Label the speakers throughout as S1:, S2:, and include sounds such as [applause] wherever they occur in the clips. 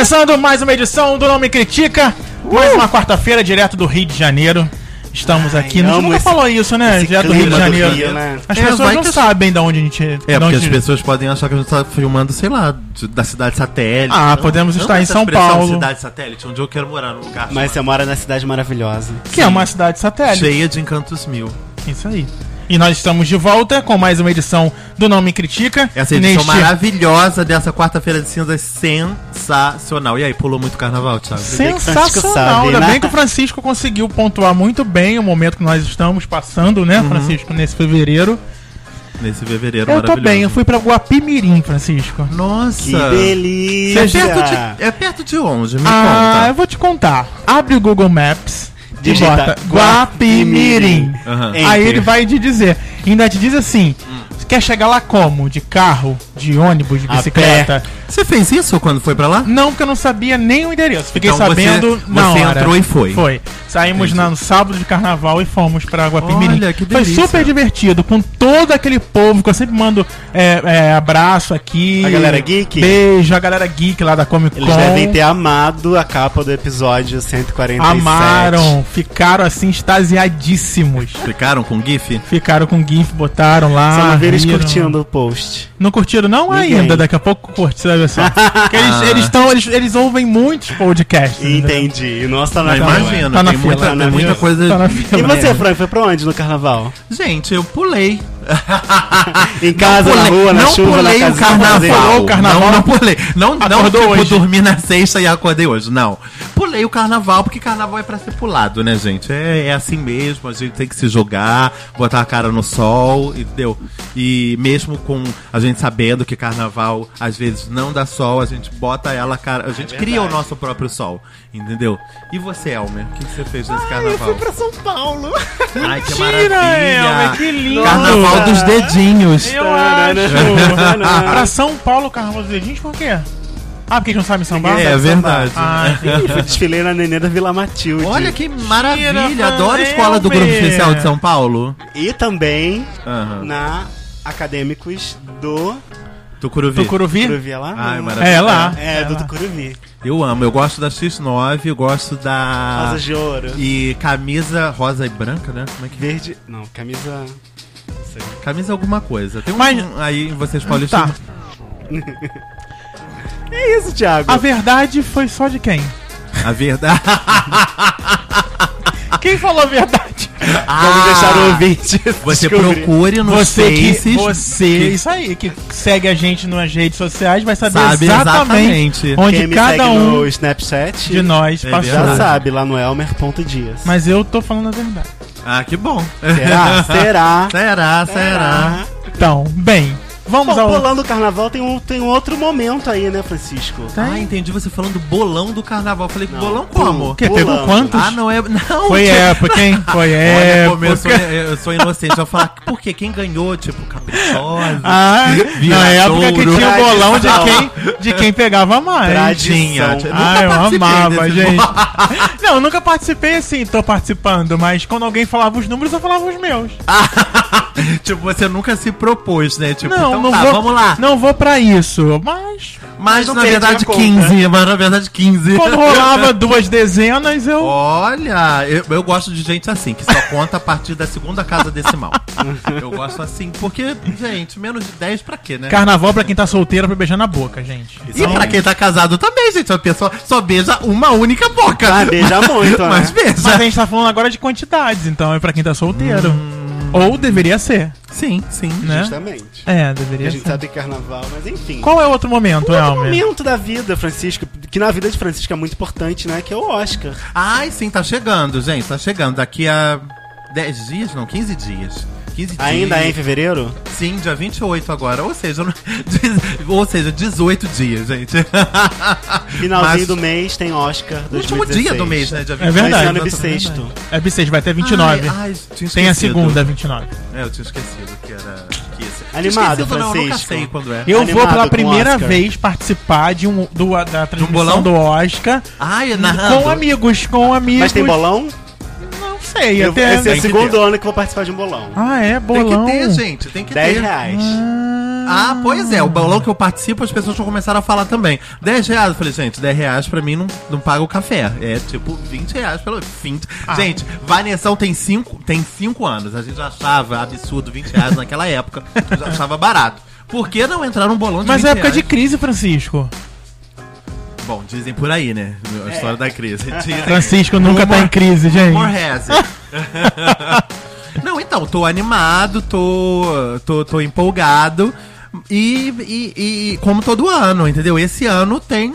S1: começando mais uma edição do Não Me Critica. Mais uma quarta-feira, direto do Rio de Janeiro. Estamos
S2: Ai,
S1: aqui. A gente nunca
S2: esse-
S1: falou isso, né? Direto do Rio de Janeiro.
S2: Rio, né?
S1: As
S3: É,
S1: pessoas não
S3: que-
S1: sabem de onde a gente.
S3: É, porque as pessoas podem achar que a gente tá filmando, sei lá, de- da cidade satélite.
S1: Ah,
S3: Não-
S1: podemos
S3: não
S1: estar em
S3: essa
S1: São
S3: expressão
S1: Paulo.
S3: cidade satélite, onde eu quero morar, num lugar
S2: Mas você mora na cidade maravilhosa.
S1: Que é uma cidade satélite.
S3: cheia de encantos mil.
S1: Isso aí. E nós estamos de volta com mais uma edição do Não Me Critica.
S3: Essa edição
S1: Neste-
S3: maravilhosa dessa quarta-feira de cinzas sensacional. E aí, pulou muito carnaval, Thiago?
S1: Sensacional. Ainda
S2: né?
S1: bem que o Francisco conseguiu pontuar muito bem o momento que nós estamos passando, né, Francisco, nesse fevereiro.
S3: Nesse fevereiro
S1: Eu tô bem, eu fui pra Guapimirim, Francisco.
S3: Nossa!
S2: Que delícia!
S3: É perto, de, é perto de onde? Me
S1: ah,
S3: conta.
S1: eu vou te contar. Abre o Google Maps
S2: Digita
S1: bota Guapimirim.
S2: Enter.
S1: Aí ele vai te dizer. Ainda te diz assim: quer chegar lá como? De carro, de ônibus, de
S2: A
S1: bicicleta?
S3: Você fez isso quando foi pra lá?
S1: Não, porque eu não sabia nem o endereço. Fiquei
S3: Então
S1: sabendo
S3: você-
S1: na
S3: você
S1: hora.
S3: entrou e foi.
S1: Foi. Saímos
S3: Entendi.
S1: no sábado de carnaval e fomos pra Guapimirim.
S3: Olha, que
S1: Foi
S3: delícia.
S1: super divertido, com todo aquele povo que eu sempre mando é, é, abraço aqui.
S2: A galera geek?
S1: Beijo, a galera geek lá da Comic Con.
S2: Eles devem ter amado a capa do episódio 147.
S1: Amaram, ficaram assim extasiadíssimos.
S3: Ficaram com GIF?
S1: Ficaram com GIF, botaram lá.
S2: Só não vi eles curtindo o post.
S1: Não curtiram, não?
S2: Ninguém.
S1: Ainda, daqui a pouco curte, ver só. Porque eles, [laughs]
S3: Ah.
S1: eles, tão, eles, eles ouvem muitos podcasts. né?
S2: Entendi. E o nosso tá na
S3: imagina,
S1: Tá na
S3: tem,
S1: fila,
S3: muita,
S1: tá na
S3: muita
S1: fila.
S3: coisa.
S1: Tá na fila.
S2: E você, Frank, foi pra onde no carnaval?
S3: Gente, eu pulei. [laughs]
S2: Em casa, na
S3: pulei-
S2: rua, na
S3: não
S2: chuva,
S3: pulei
S2: na
S3: o
S2: casa
S3: carnaval.
S1: Pulou o carnaval.
S3: Não, não pulei. Não, não tipo,
S1: hoje.
S3: dormi na sexta e acordei hoje. Não. Pulei o carnaval, porque carnaval é pra ser pulado, né, gente? É, é assim mesmo, a gente tem que se jogar, botar a cara no sol, entendeu? E mesmo com a gente sabendo que carnaval às vezes não dá sol, a gente bota ela, cara, a gente cria o nosso próprio sol, entendeu? E você, Elmer, o que, que você fez nesse
S2: Eu
S3: carnaval?
S2: fui pra São Paulo.
S3: Ai, que
S1: Mentira, Elmer,
S3: maravilha!
S1: que lindo.
S3: Carnaval dos dedinhos.
S1: Eu acho. [laughs] pra São Paulo, Carnaval dos Dedinhos, por quê? Ah, porque eles não sabem sambar?
S3: É, é verdade.
S1: Ah, [laughs]
S2: fui desfilei na Nenê da Vila Matilde.
S3: Olha que maravilha!
S1: Mentira,
S3: Adoro a escola do Grupo. Especial de São Paulo.
S2: E também
S3: Aham.
S2: na Acadêmicos do
S3: Tucuruvi.
S1: Tucuruvi?
S2: Tucuruvi é lá?
S3: Ai,
S2: Não.
S3: maravilha.
S1: É lá.
S2: É,
S1: É
S2: do
S1: lá.
S2: Tucuruvi.
S3: Eu amo, eu gosto da X9, eu gosto da.
S2: Rosa de ouro.
S3: E camisa rosa e branca, né? Como é que
S2: Verde. Não, camisa. Não sei.
S3: Camisa alguma coisa. Tem um
S1: Mas-
S3: aí vocês paulistas.
S1: Tá. [laughs]
S2: É isso, Thiago.
S1: A verdade foi só de quem?
S3: A verdade.
S1: Quem falou a verdade?
S2: Vamos deixar o ouvinte.
S3: Ah, Você
S2: descobrir.
S3: procure nos
S1: Você que, você, isso aí, que segue a gente nas redes sociais vai saber
S3: Sabe
S1: exatamente,
S3: exatamente.
S1: onde
S2: Quem me
S1: cada
S2: segue
S1: um
S2: no Snapchat
S1: de nós
S3: É
S1: passou.
S2: já sabe, lá no elmer.dias.
S1: Mas eu tô falando a verdade.
S3: Ah, que bom.
S2: Será? [laughs] Será?
S3: será, será.
S1: Então, bem, vamos
S2: Bom,
S1: ao.
S2: pulando o carnaval tem um, tem um outro momento aí, né, Francisco?
S3: Ah, entendi você falando do bolão do carnaval. Falei,
S2: Não,
S3: bolão como?
S1: O quê? Pegou
S2: Pulando.
S1: quantos?
S3: Ah, não é. Não,
S1: Foi
S3: tipo-
S1: época, hein? Foi [laughs]
S3: Olha, como eu sou,
S1: época.
S3: eu sou inocente. Eu vou falar, por quê? Quem ganhou? Tipo, caprichosa.
S1: Ah, na época que tinha o bolão de quem, de quem pegava mais.
S3: Nunca
S1: Ah, eu amava, gente.
S3: bolão.
S1: Não, eu nunca participei assim, tô participando, mas quando alguém falava os números, eu falava os meus. [laughs] [laughs]
S3: tipo, você nunca se propôs, né? Tipo,
S1: não,
S3: então
S1: não
S3: tá,
S1: vou,
S3: vamos lá.
S1: Não vou pra isso, mas
S3: Mas na verdade
S2: a conta.
S3: 15, mas na verdade 15.
S1: quando rolava [laughs] duas dezenas, eu.
S3: Olha, eu, eu gosto de gente assim, que só conta a partir da segunda casa decimal. [laughs] eu gosto assim, porque, gente, menos de 10 pra quê, né?
S1: Carnaval pra quem tá solteiro pra beijar na boca, gente.
S3: E pra quem tá casado também, gente, a pessoa só beija uma única boca.
S2: Ah, beija muito,
S3: Mas
S2: né?
S3: beija.
S1: Mas a gente tá falando agora de quantidades, então é pra quem tá solteiro.
S3: Hum.
S1: Ou deveria ser,
S3: Sim, sim.
S1: né?
S2: Justamente.
S1: É,
S2: A
S1: deveria
S2: gente
S1: ser.
S2: sabe que carnaval, mas enfim.
S1: Qual é o outro momento,
S2: Um outro
S1: Elmer?
S2: momento da vida, Francisco, que na vida de Francisco é muito importante, né? Que é o Oscar.
S3: Ai, sim, tá chegando, gente, tá chegando. Daqui a 10 dias, não, 15 dias. 15
S2: Ainda
S3: dias.
S2: é em fevereiro?
S3: Sim, dia 28 agora. Ou seja, [laughs] ou seja, 18 dias, gente. [laughs]
S2: Finalzinho
S3: Mas-
S2: do mês tem Oscar
S3: último
S2: 2016.
S3: dia do mês, né? Dia
S1: É verdade.
S2: Esse ano é bissexto.
S1: É bissexto, vai até 29.
S3: Ai, ai, tinha
S1: Tem a segunda, 29.
S3: É, eu tinha esquecido que era. Que esse...
S2: Animado,
S3: esquecido, não, eu nunca
S2: Francisco.
S3: sei quando é.
S1: Eu
S2: Animado
S1: vou pela primeira vez participar de um, do, da transmissão
S3: bolão?
S1: do Oscar
S3: Ai, narrando.
S1: com amigos, com amigos.
S2: Mas tem bolão?
S1: Não sei,
S2: Eu,
S1: até.
S2: esse é
S3: Tem
S2: o segundo
S3: ter.
S2: ano que eu vou participar de um bolão.
S1: Ah, é?
S3: Tem
S1: Bolão.
S3: que ter, gente, tem que
S2: 10
S3: ter.
S2: reais.
S3: Ah, pois é, o bolão que eu participo, as pessoas já começaram a falar também. 10 reais, eu falei, gente, 10 reais pra mim não, não paga o café. É tipo 20 reais pelo 20.
S1: Ah.
S3: Gente, Vanessão tem 5 tem cinco anos. A gente já achava absurdo 20 reais naquela época. Eu já achava barato. Por que não entrar num bolão de
S1: Mas
S3: 20
S1: é época de
S3: reais?
S1: crise, Francisco.
S3: Bom, dizem por aí, né? A história da crise. [laughs] Dizem-
S1: Francisco nunca tá em crise, gente.
S3: Rumor has [laughs] it. Não, então, tô animado, tô, tô, tô empolgado. E, e, e como todo ano, entendeu? Esse ano tem,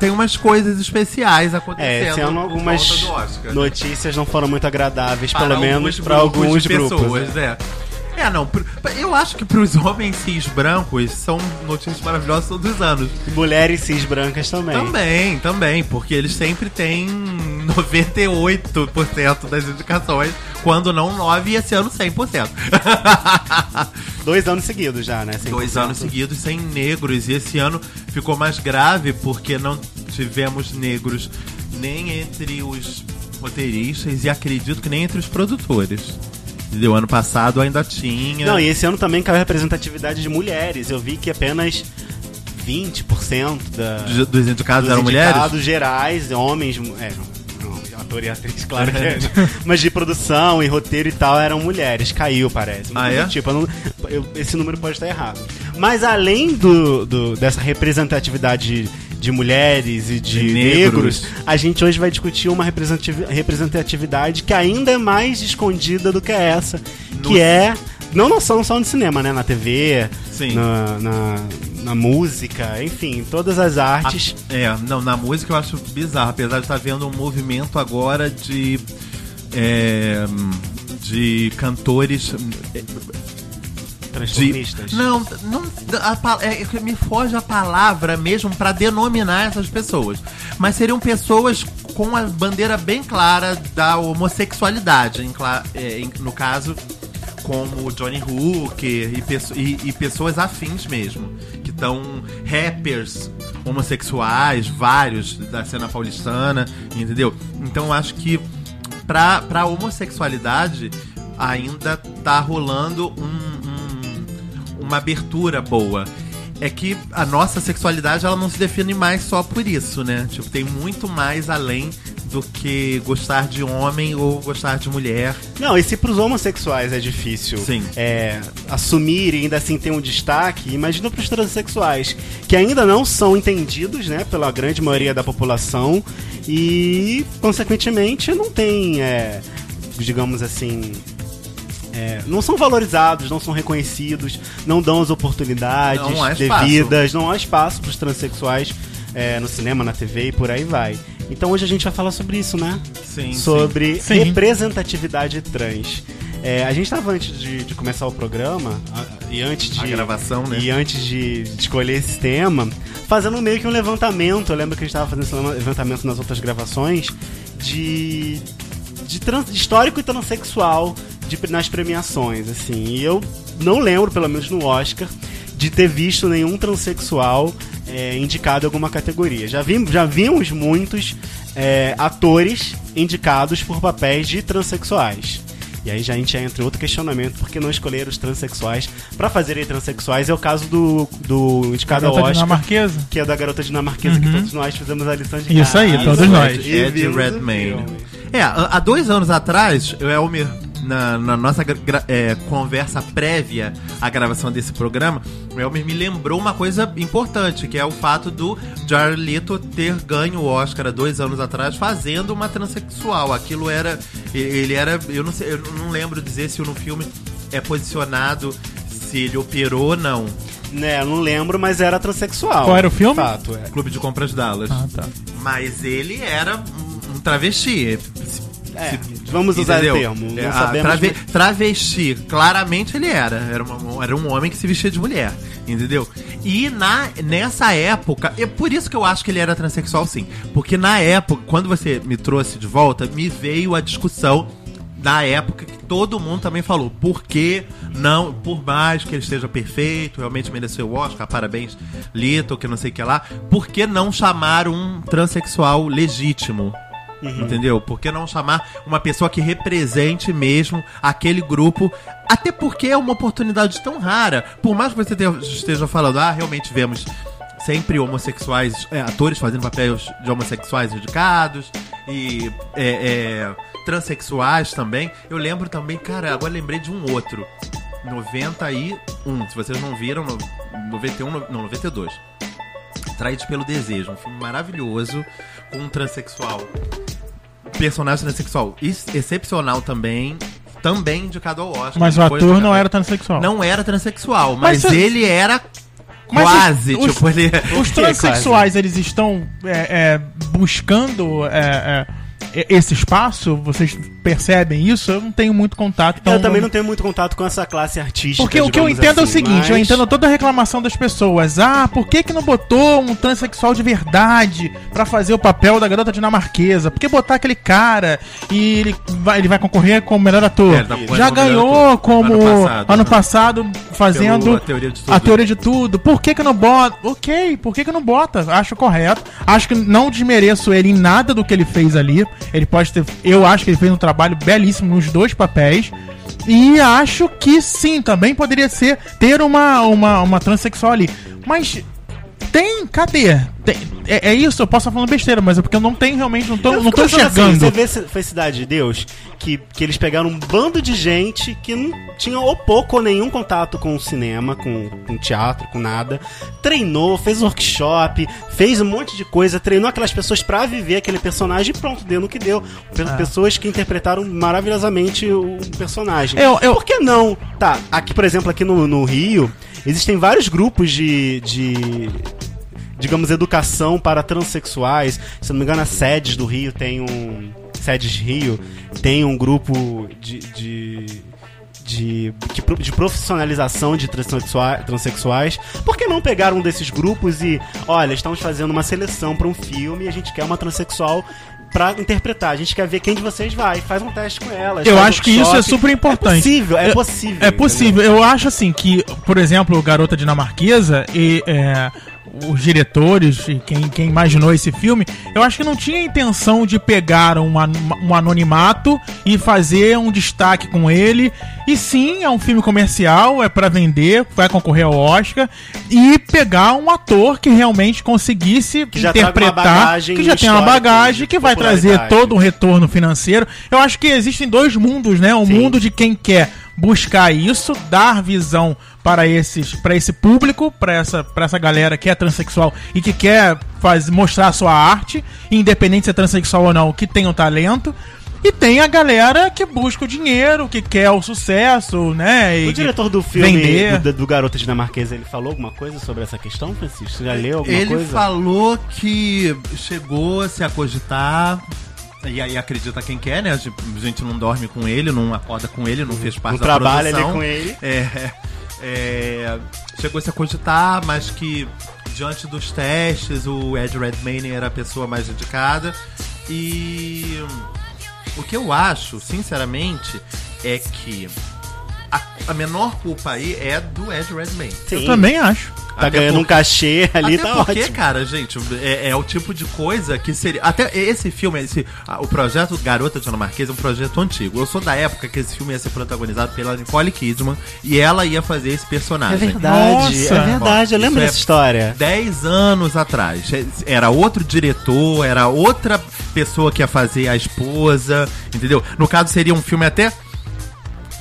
S3: tem umas coisas especiais acontecendo.
S2: É, esse ano algumas
S3: Oscar, né?
S2: notícias não foram muito agradáveis,
S3: Para
S2: pelo menos para alguns grupos.
S3: pessoas,
S2: né?
S3: é. É, não, pro- eu acho que pros homens cis brancos são notícias maravilhosas todos os anos.
S2: Mulheres cis brancas também.
S3: Também, também, porque eles sempre têm 98% das indicações, quando não 9% e esse ano 100%. [laughs]
S2: Dois anos seguidos já, né? 100%.
S3: Dois anos seguidos sem negros, e esse ano ficou mais grave porque não tivemos negros nem entre os roteiristas e acredito que nem entre os produtores. Entendeu? Ano passado ainda tinha.
S2: Não, e esse ano também caiu a representatividade de mulheres. Eu vi que apenas 20% da,
S3: Dos- Dos indicados
S2: dos
S3: eram mulheres?
S2: indicados gerais, homens, é, não, ator e atriz, claro que é. [laughs] Mas de produção e roteiro e tal eram mulheres. Caiu, parece.
S3: Ah, é?
S2: Tipo, eu não- eu- esse número pode estar errado. Mas além do, do- dessa representatividade de mulheres e de,
S3: De
S2: negros.
S3: negros.
S2: a gente hoje vai discutir uma representativi- representatividade que ainda é mais escondida do que essa,
S3: No-
S2: que é não na só no cinema, né? Na TV, na, na, na música, enfim, todas as artes.
S3: É, não, na música eu acho bizarro, apesar de estar vendo um movimento agora de. é, de cantores. É,
S2: transformistas.
S3: De, não, não a é, que me foge a palavra mesmo pra denominar essas pessoas. Mas seriam pessoas com a bandeira bem clara da homossexualidade, em é, em- no caso como Johnny Hooker e, e- e pessoas afins mesmo, que estão rappers homossexuais, vários da cena paulistana, entendeu? Então acho que pra, pra homossexualidade ainda tá rolando um- uma abertura boa. É que a nossa sexualidade ela não se define mais só por isso, né? Tipo, tem muito mais além do que gostar de homem ou gostar de mulher.
S2: Não, e se pros homossexuais é difícil
S3: Sim.
S2: é, assumir e ainda assim ter um destaque, imagina pros transexuais, que ainda não são entendidos, né, pela grande maioria da população e, consequentemente, não tem, é, digamos assim, é, não são valorizados, não são reconhecidos, não dão as oportunidades
S3: Não há
S2: devidas, não há espaço pros transexuais é, no cinema, na TV e por aí vai. Então hoje a gente vai falar sobre isso, né?
S3: Sim,
S2: sobre
S1: Sim.
S2: representatividade trans. É, a gente estava antes de, de começar o programa e antes de
S3: A gravação, né?
S2: e antes de, de escolher esse tema, fazendo meio que um levantamento. Eu lembro que a gente estava fazendo esse levantamento nas outras gravações de de, trans- de histórico e transexual de, nas premiações, assim. E eu não lembro, pelo menos no Oscar, de ter visto nenhum transexual é, indicado em alguma categoria. Já, vi, já vimos muitos é, atores indicados por papéis de transexuais. E aí já a gente entra em outro questionamento, por que não escolher os transexuais para fazerem transexuais? É o caso do, do indicado ao
S1: Garota
S2: Oscar,
S1: dinamarquesa.
S2: que é da garota dinamarquesa, que
S1: Uhum.
S2: todos nós fizemos a lição de
S1: Isso aí, todos nós.
S3: Ed, Redmayne. É, há há dois anos atrás, o Elmer, na, na nossa é, conversa prévia à gravação desse programa, o Elmer me lembrou uma coisa importante, que é o fato do Jared Leto ter ganho o Oscar há dois anos atrás fazendo uma transexual. Aquilo era. Ele era. Eu não sei, eu não lembro dizer se no filme é posicionado se ele operou ou não.
S2: Né, eu não lembro, mas era transexual.
S1: Qual era o filme?
S2: Fato, é.
S3: Clube de Compras Dallas.
S1: Ah, tá.
S3: Mas ele era um, um travesti.
S2: É, vamos usar o termo.
S3: É, trave- Travesti, claramente ele era. Era, uma- era um homem que se vestia de mulher. Entendeu? E na, nessa época, é por isso que eu acho que ele era transexual, sim. Porque na época, quando você me trouxe de volta, me veio a discussão da época que todo mundo também falou. Por que não, por mais que ele esteja perfeito, realmente mereceu o Oscar, parabéns, Lito, que não sei o que lá, por que não chamar um transexual legítimo? Entendeu? Por que não chamar uma pessoa que represente mesmo aquele grupo? Até porque é uma oportunidade tão rara. Por mais que você te- esteja falando, ah, realmente vemos sempre homossexuais, é, atores fazendo papéis de homossexuais indicados e é, é, transexuais também. Eu lembro também, cara, agora lembrei de um outro. 91, se vocês não viram, no- 91, no- não, 92. Traídos pelo Desejo, um filme maravilhoso com um transexual. Personagem transexual ex- excepcional também, também indicado ao Oscar.
S1: Mas o ator não era transexual.
S3: Não era transexual, mas,
S1: Mas,
S3: ele era quase,
S1: os-
S3: tipo, ele...
S1: Os [laughs] transexuais, eles estão é, é, buscando é, é, esse espaço? Vocês percebem isso? Eu não tenho muito contato. Então
S2: eu também não tenho muito contato com essa classe artística.
S1: Porque o que eu entendo é o
S2: assim,
S1: seguinte, eu
S2: mas-
S1: entendo toda a reclamação das pessoas. Ah, por que que não botou um transexual de verdade pra fazer o papel da garota dinamarquesa? Por que botar aquele cara e ele vai, ele vai concorrer como melhor ator?
S3: É, tá
S1: Já ganhou
S3: ator.
S1: como
S3: Ano
S1: ano
S3: passado,
S1: passado,
S3: né?
S1: fazendo
S3: Pelo A Teoria de Tudo.
S1: a teoria de tudo. Por que que não bota? Ok, por que que não bota? Acho correto. Acho que não desmereço ele em nada do que ele fez ali. Ele pode ter. Eu acho que ele fez um trabalho belíssimo nos dois papéis. E acho que sim, também poderia ser ter uma, uma, uma transexual ali. Mas tem, cadê? Tem- é, é isso, eu posso estar falando besteira, mas é porque eu não tenho realmente, não tô,
S2: Eu
S1: não tô
S2: assim,
S1: enxergando.
S2: você vê esse- Felicidade de Deus, que, que eles pegaram um bando de gente que não tinha ou pouco ou nenhum contato com o cinema, com, com teatro, com nada. Treinou, fez workshop, fez um monte de coisa, treinou aquelas pessoas pra viver aquele personagem e pronto, deu no que deu.
S1: Ah.
S2: Pessoas que interpretaram maravilhosamente o personagem.
S1: Eu- eu-
S2: Por que não? Tá, aqui, por exemplo, aqui no, no Rio, existem vários grupos de- de digamos, educação para transexuais. Se não me engano, a SEDES do Rio tem um. SEDES Rio tem um grupo de. de de, de profissionalização de transexua- transexuais. Por que não pegar um desses grupos e, olha, estamos fazendo uma seleção para um filme e a gente quer uma transexual pra interpretar. A gente quer ver quem de vocês vai. Faz um teste com ela.
S1: Eu acho que isso é super importante.
S2: É possível, é possível.
S1: É possível. Eu acho assim que, por exemplo, o Garota Dinamarquesa e é, os diretores e quem, quem imaginou esse filme, eu acho que não tinha intenção de pegar um, um anonimato e fazer um destaque com ele. E sim, é um filme comercial, é pra vender, vai concorrer ao Oscar. E pegar um ator que realmente conseguisse
S2: Que uma
S1: interpretar, que já tem uma bagagem, que vai trazer todo um retorno financeiro. Eu acho que existem dois mundos, né? O mundo de quem quer buscar isso, dar visão para esses, para esse público, para essa, para essa galera que é transexual e que quer faz, mostrar a sua arte, independente se é transexual ou não, que tem o talento. E tem a galera que busca o dinheiro, que quer o sucesso, né? E
S2: O diretor do filme
S1: vender.
S2: do, do Garota Dinamarquesa, ele falou alguma coisa sobre essa questão, Francisco? Você já leu alguma
S3: Ele
S2: coisa?
S3: falou que chegou a se acogitar. E aí acredita quem quer, né? A gente- a gente não dorme com ele, não acorda com ele, não fez parte
S2: Não
S3: da
S2: trabalha ali
S3: produção.
S2: com ele.
S3: É, é, chegou a se acogitar, mas que diante dos testes o Ed Redmayne era a pessoa mais indicada. E o que eu acho, sinceramente, é que a, a menor culpa aí é do Ed Redmayne.
S2: Sim.
S1: Eu também acho.
S2: Tá
S3: Até
S2: ganhando um
S3: porque-
S2: cachê ali,
S3: Até
S2: tá
S3: porque,
S2: ótimo.
S3: cara, gente, é, é o tipo de coisa que seria. Até esse filme, esse, o projeto Garota Dinamarquesa é um projeto antigo. Eu sou da época que esse filme ia ser protagonizado pela Nicole Kidman e ela ia fazer esse
S2: É
S3: personagem.
S2: verdade,
S1: Nossa.
S2: é verdade. Eu
S3: Isso
S2: lembro
S3: é-
S2: dessa história.
S3: 10 anos atrás. Era outro diretor, era outra pessoa que ia fazer a esposa, entendeu? No caso, seria um filme até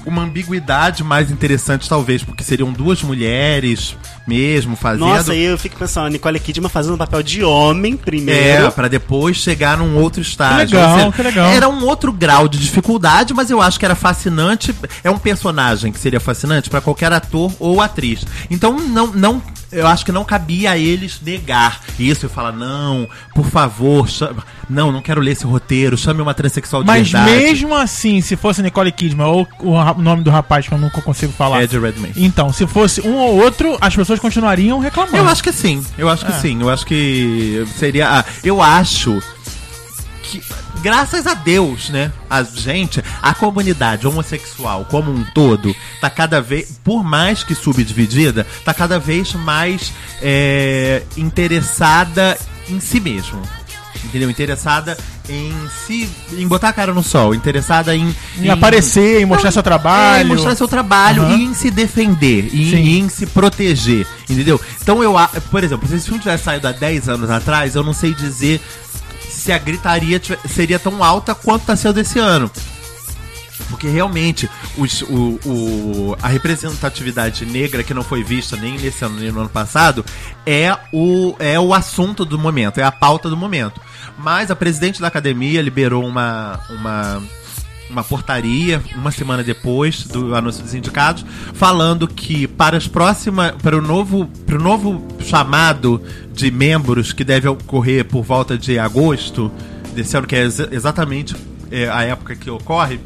S3: uma ambiguidade mais interessante, talvez, porque seriam duas mulheres mesmo fazendo.
S2: Nossa, aí eu fico pensando, a Nicole Kidman fazendo um papel de homem primeiro.
S3: É, pra depois chegar num outro estágio.
S1: Que legal, que legal.
S3: Era um outro grau de dificuldade, mas eu acho que era fascinante. É um personagem que seria fascinante pra qualquer ator ou atriz. Então, não, não, eu acho que não cabia a eles negar isso e falar, não, por favor, chama- não, não quero ler esse roteiro, chame uma transexual de
S1: Mas
S3: verdade.
S1: mesmo assim, se fosse Nicole Kidman ou o nome do rapaz que eu nunca consigo falar.
S3: Ed Redmayne.
S1: Então, se fosse um ou outro, as pessoas continuariam reclamando.
S3: Eu acho que sim, eu acho que
S1: É.
S3: sim, eu acho que seria. ah, Eu acho que, graças a Deus, né, a gente, a comunidade homossexual como um todo, tá cada vez, por mais que subdividida, tá cada vez mais é, interessada em si mesmo. Entendeu? Interessada em se em botar a cara no sol, interessada em,
S1: Em aparecer, em mostrar seu trabalho.
S3: é, em mostrar seu trabalho
S1: Aham.
S3: e em se defender, e e em se proteger, entendeu? Então eu, a- por exemplo, se esse filme tivesse saído há 10 anos atrás, eu não sei dizer se a gritaria seria tão alta quanto tá sendo esse ano. Porque realmente os- o, o- a representatividade negra que não foi vista nem nesse ano nem no ano passado é o, é o assunto do momento, é a pauta do momento. Mas a presidente da academia liberou uma, uma, uma portaria uma semana depois do anúncio dos sindicatos falando que para as próximas para o novo para o novo chamado de membros que deve ocorrer por volta de agosto desse ano que é exa- exatamente é, a época que ocorre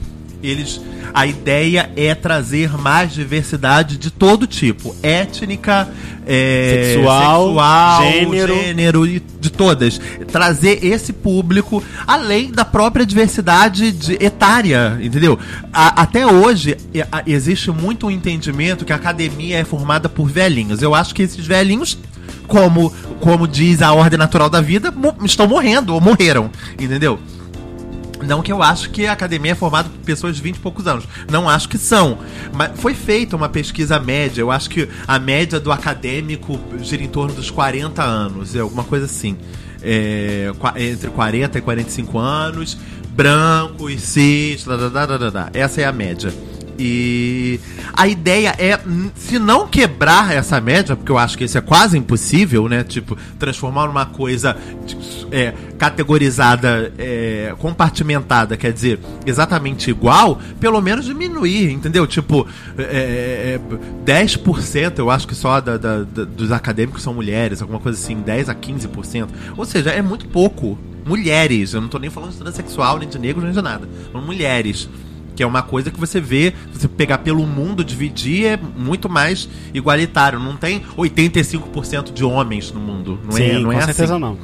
S3: eles a ideia é trazer mais diversidade de todo tipo étnica é,
S2: Sexual,
S3: sexual,
S2: gênero.
S3: gênero e de todas. Trazer esse público além da própria diversidade de- etária entendeu? A- até hoje a- existe muito um entendimento que a academia é formada por velhinhos. Eu acho que esses velhinhos como como diz a ordem natural da vida mo- estão morrendo ou morreram entendeu não que eu acho que a academia é formada por pessoas de 20 e poucos anos. Não acho que são. Mas foi feita uma pesquisa média. Eu acho que a média do acadêmico gira em torno dos 40 anos. É alguma coisa assim. É, entre 40 e 45 anos. Brancos, cis, da, da, da, da, da, da. Essa é a média. E a ideia é, n- se não quebrar essa média, porque eu acho que isso é quase impossível, né? Tipo, transformar numa coisa é, categorizada, é, compartimentada, quer dizer, exatamente igual, pelo menos diminuir, entendeu? Tipo, é, é, 10% eu acho que só da- da- da- dos acadêmicos são mulheres, alguma coisa assim, 10 a 15%. Ou seja, é muito pouco. Mulheres, eu não tô nem falando de transexual, nem de negro, nem de nada. Mulheres. Que é uma coisa que você vê, se você pegar pelo mundo, dividir, é muito mais igualitário. Não tem 85% de homens no mundo. Não
S2: Sim,
S3: é, não
S2: com
S3: é
S2: certeza
S3: assim.
S2: não.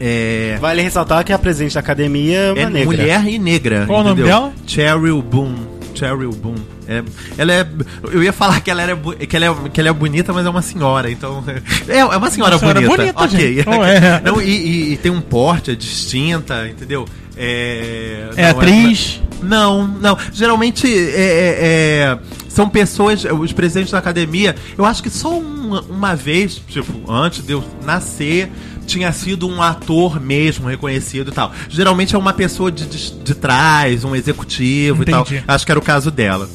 S3: É,
S2: Vale ressaltar que a presidente da academia é uma
S3: é
S2: negra.
S3: mulher e negra.
S1: Qual o nome dela?
S3: Cheryl Boom. Cheryl Boom. É, ela é. Eu ia falar que ela, era, que, ela é, que ela é bonita, mas é uma senhora, então. [laughs] É, é uma senhora
S1: Uma senhora
S3: bonita.
S1: bonita,
S3: ok.
S1: gente. Não é. [laughs]
S3: Não, e, e- e tem um porte é distinta, entendeu? É,
S1: É
S3: não,
S1: atriz.
S3: Não, não. Geralmente é, é, é, são pessoas, os presidentes da academia, eu acho que só uma, uma vez, tipo, antes de eu nascer, tinha sido um ator mesmo reconhecido e tal. Geralmente é uma pessoa de, de, de trás, um executivo
S1: Entendi.
S3: e tal. Acho que era o caso dela.